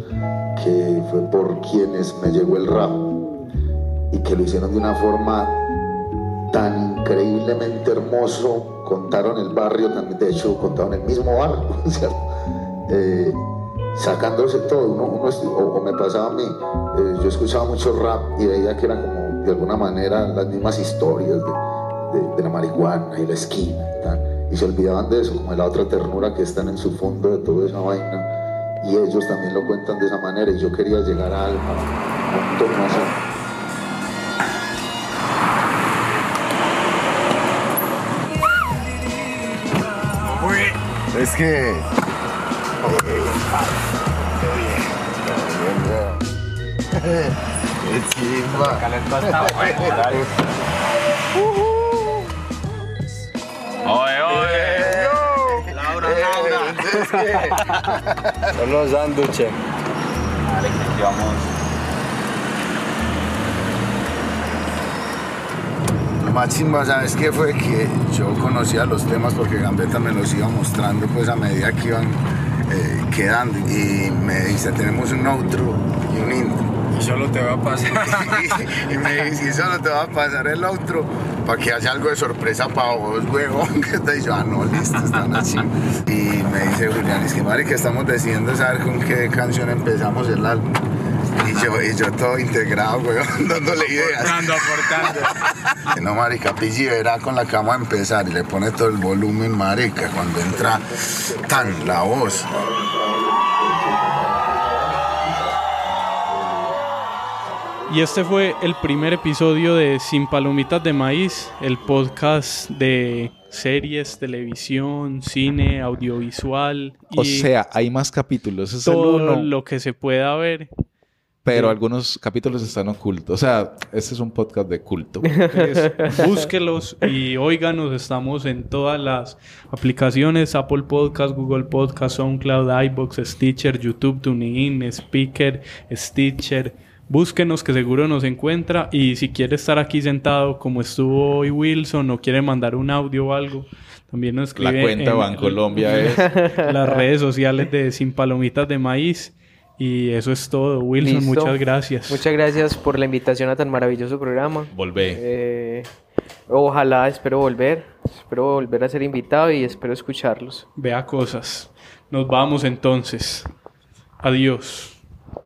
V: que fue por quienes me llegó el rap y que lo hicieron de una forma tan increíblemente hermoso, contaron el barrio, también de hecho contaron el mismo barrio, ¿cierto? Eh, sacándose todo, uno, uno o, me pasaba a mí, eh, yo escuchaba mucho rap y veía que eran como de alguna manera las mismas historias de, de- la marihuana y la esquina y tal, y se olvidaban de eso, como de la otra ternura que están en su fondo de toda esa vaina, y ellos también lo cuentan de esa manera, y yo quería llegar a algo, un tono.
U: Es que. ¡Qué chimba!
T: Oye,
U: oye. Laura, Laura.
J: Son los sándwiches.
W: íbamos
U: Lo más chimba, ¿sabes qué fue? Que yo conocía los temas porque Gambetta me los iba mostrando pues a medida que iban eh, quedando. Y me dice, tenemos un outro y un intro.
W: Y solo te va a pasar.
U: y me dice, y solo te va a pasar el outro para que haya algo de sorpresa para vos, huevón. Te dice, ah, no, listo, están así. Y me dice Julián, es que madre, que estamos decidiendo saber con qué canción empezamos el álbum. Y yo, y yo todo integrado, weón, dándole ideas.
W: Aportando, aportando.
U: No, marica, Pizzi verá con la cama a empezar y le pone todo el volumen, marica, cuando entra tan la voz.
A: Y este fue el primer episodio de Sin Palomitas de Maíz, el podcast de series, televisión, cine, audiovisual.
D: O sea, hay más capítulos. Es el
A: todo
D: uno.
A: lo que se pueda ver.
D: Pero algunos capítulos están ocultos. O sea, este es un podcast de culto.
A: Entonces, búsquelos y óiganos. Estamos en todas las aplicaciones: Apple Podcast, Google Podcast, SoundCloud, iBox, Stitcher, YouTube, TuneIn, Speaker, Stitcher. Búsquenos que seguro nos encuentra. Y si quiere estar aquí sentado como estuvo hoy Wilson o quiere mandar un audio o algo, también nos escribe.
D: La cuenta
A: en
D: Bancolombia es-
A: Las redes sociales de Sin Palomitas de Maíz. Y eso es todo. Wilson,
B: Listo.
A: muchas gracias.
B: Muchas gracias por la invitación a tan maravilloso programa.
D: Volvé.
B: Eh, ojalá, espero volver. Espero volver a ser invitado y espero escucharlos.
A: Vea cosas. Nos vamos entonces. Adiós.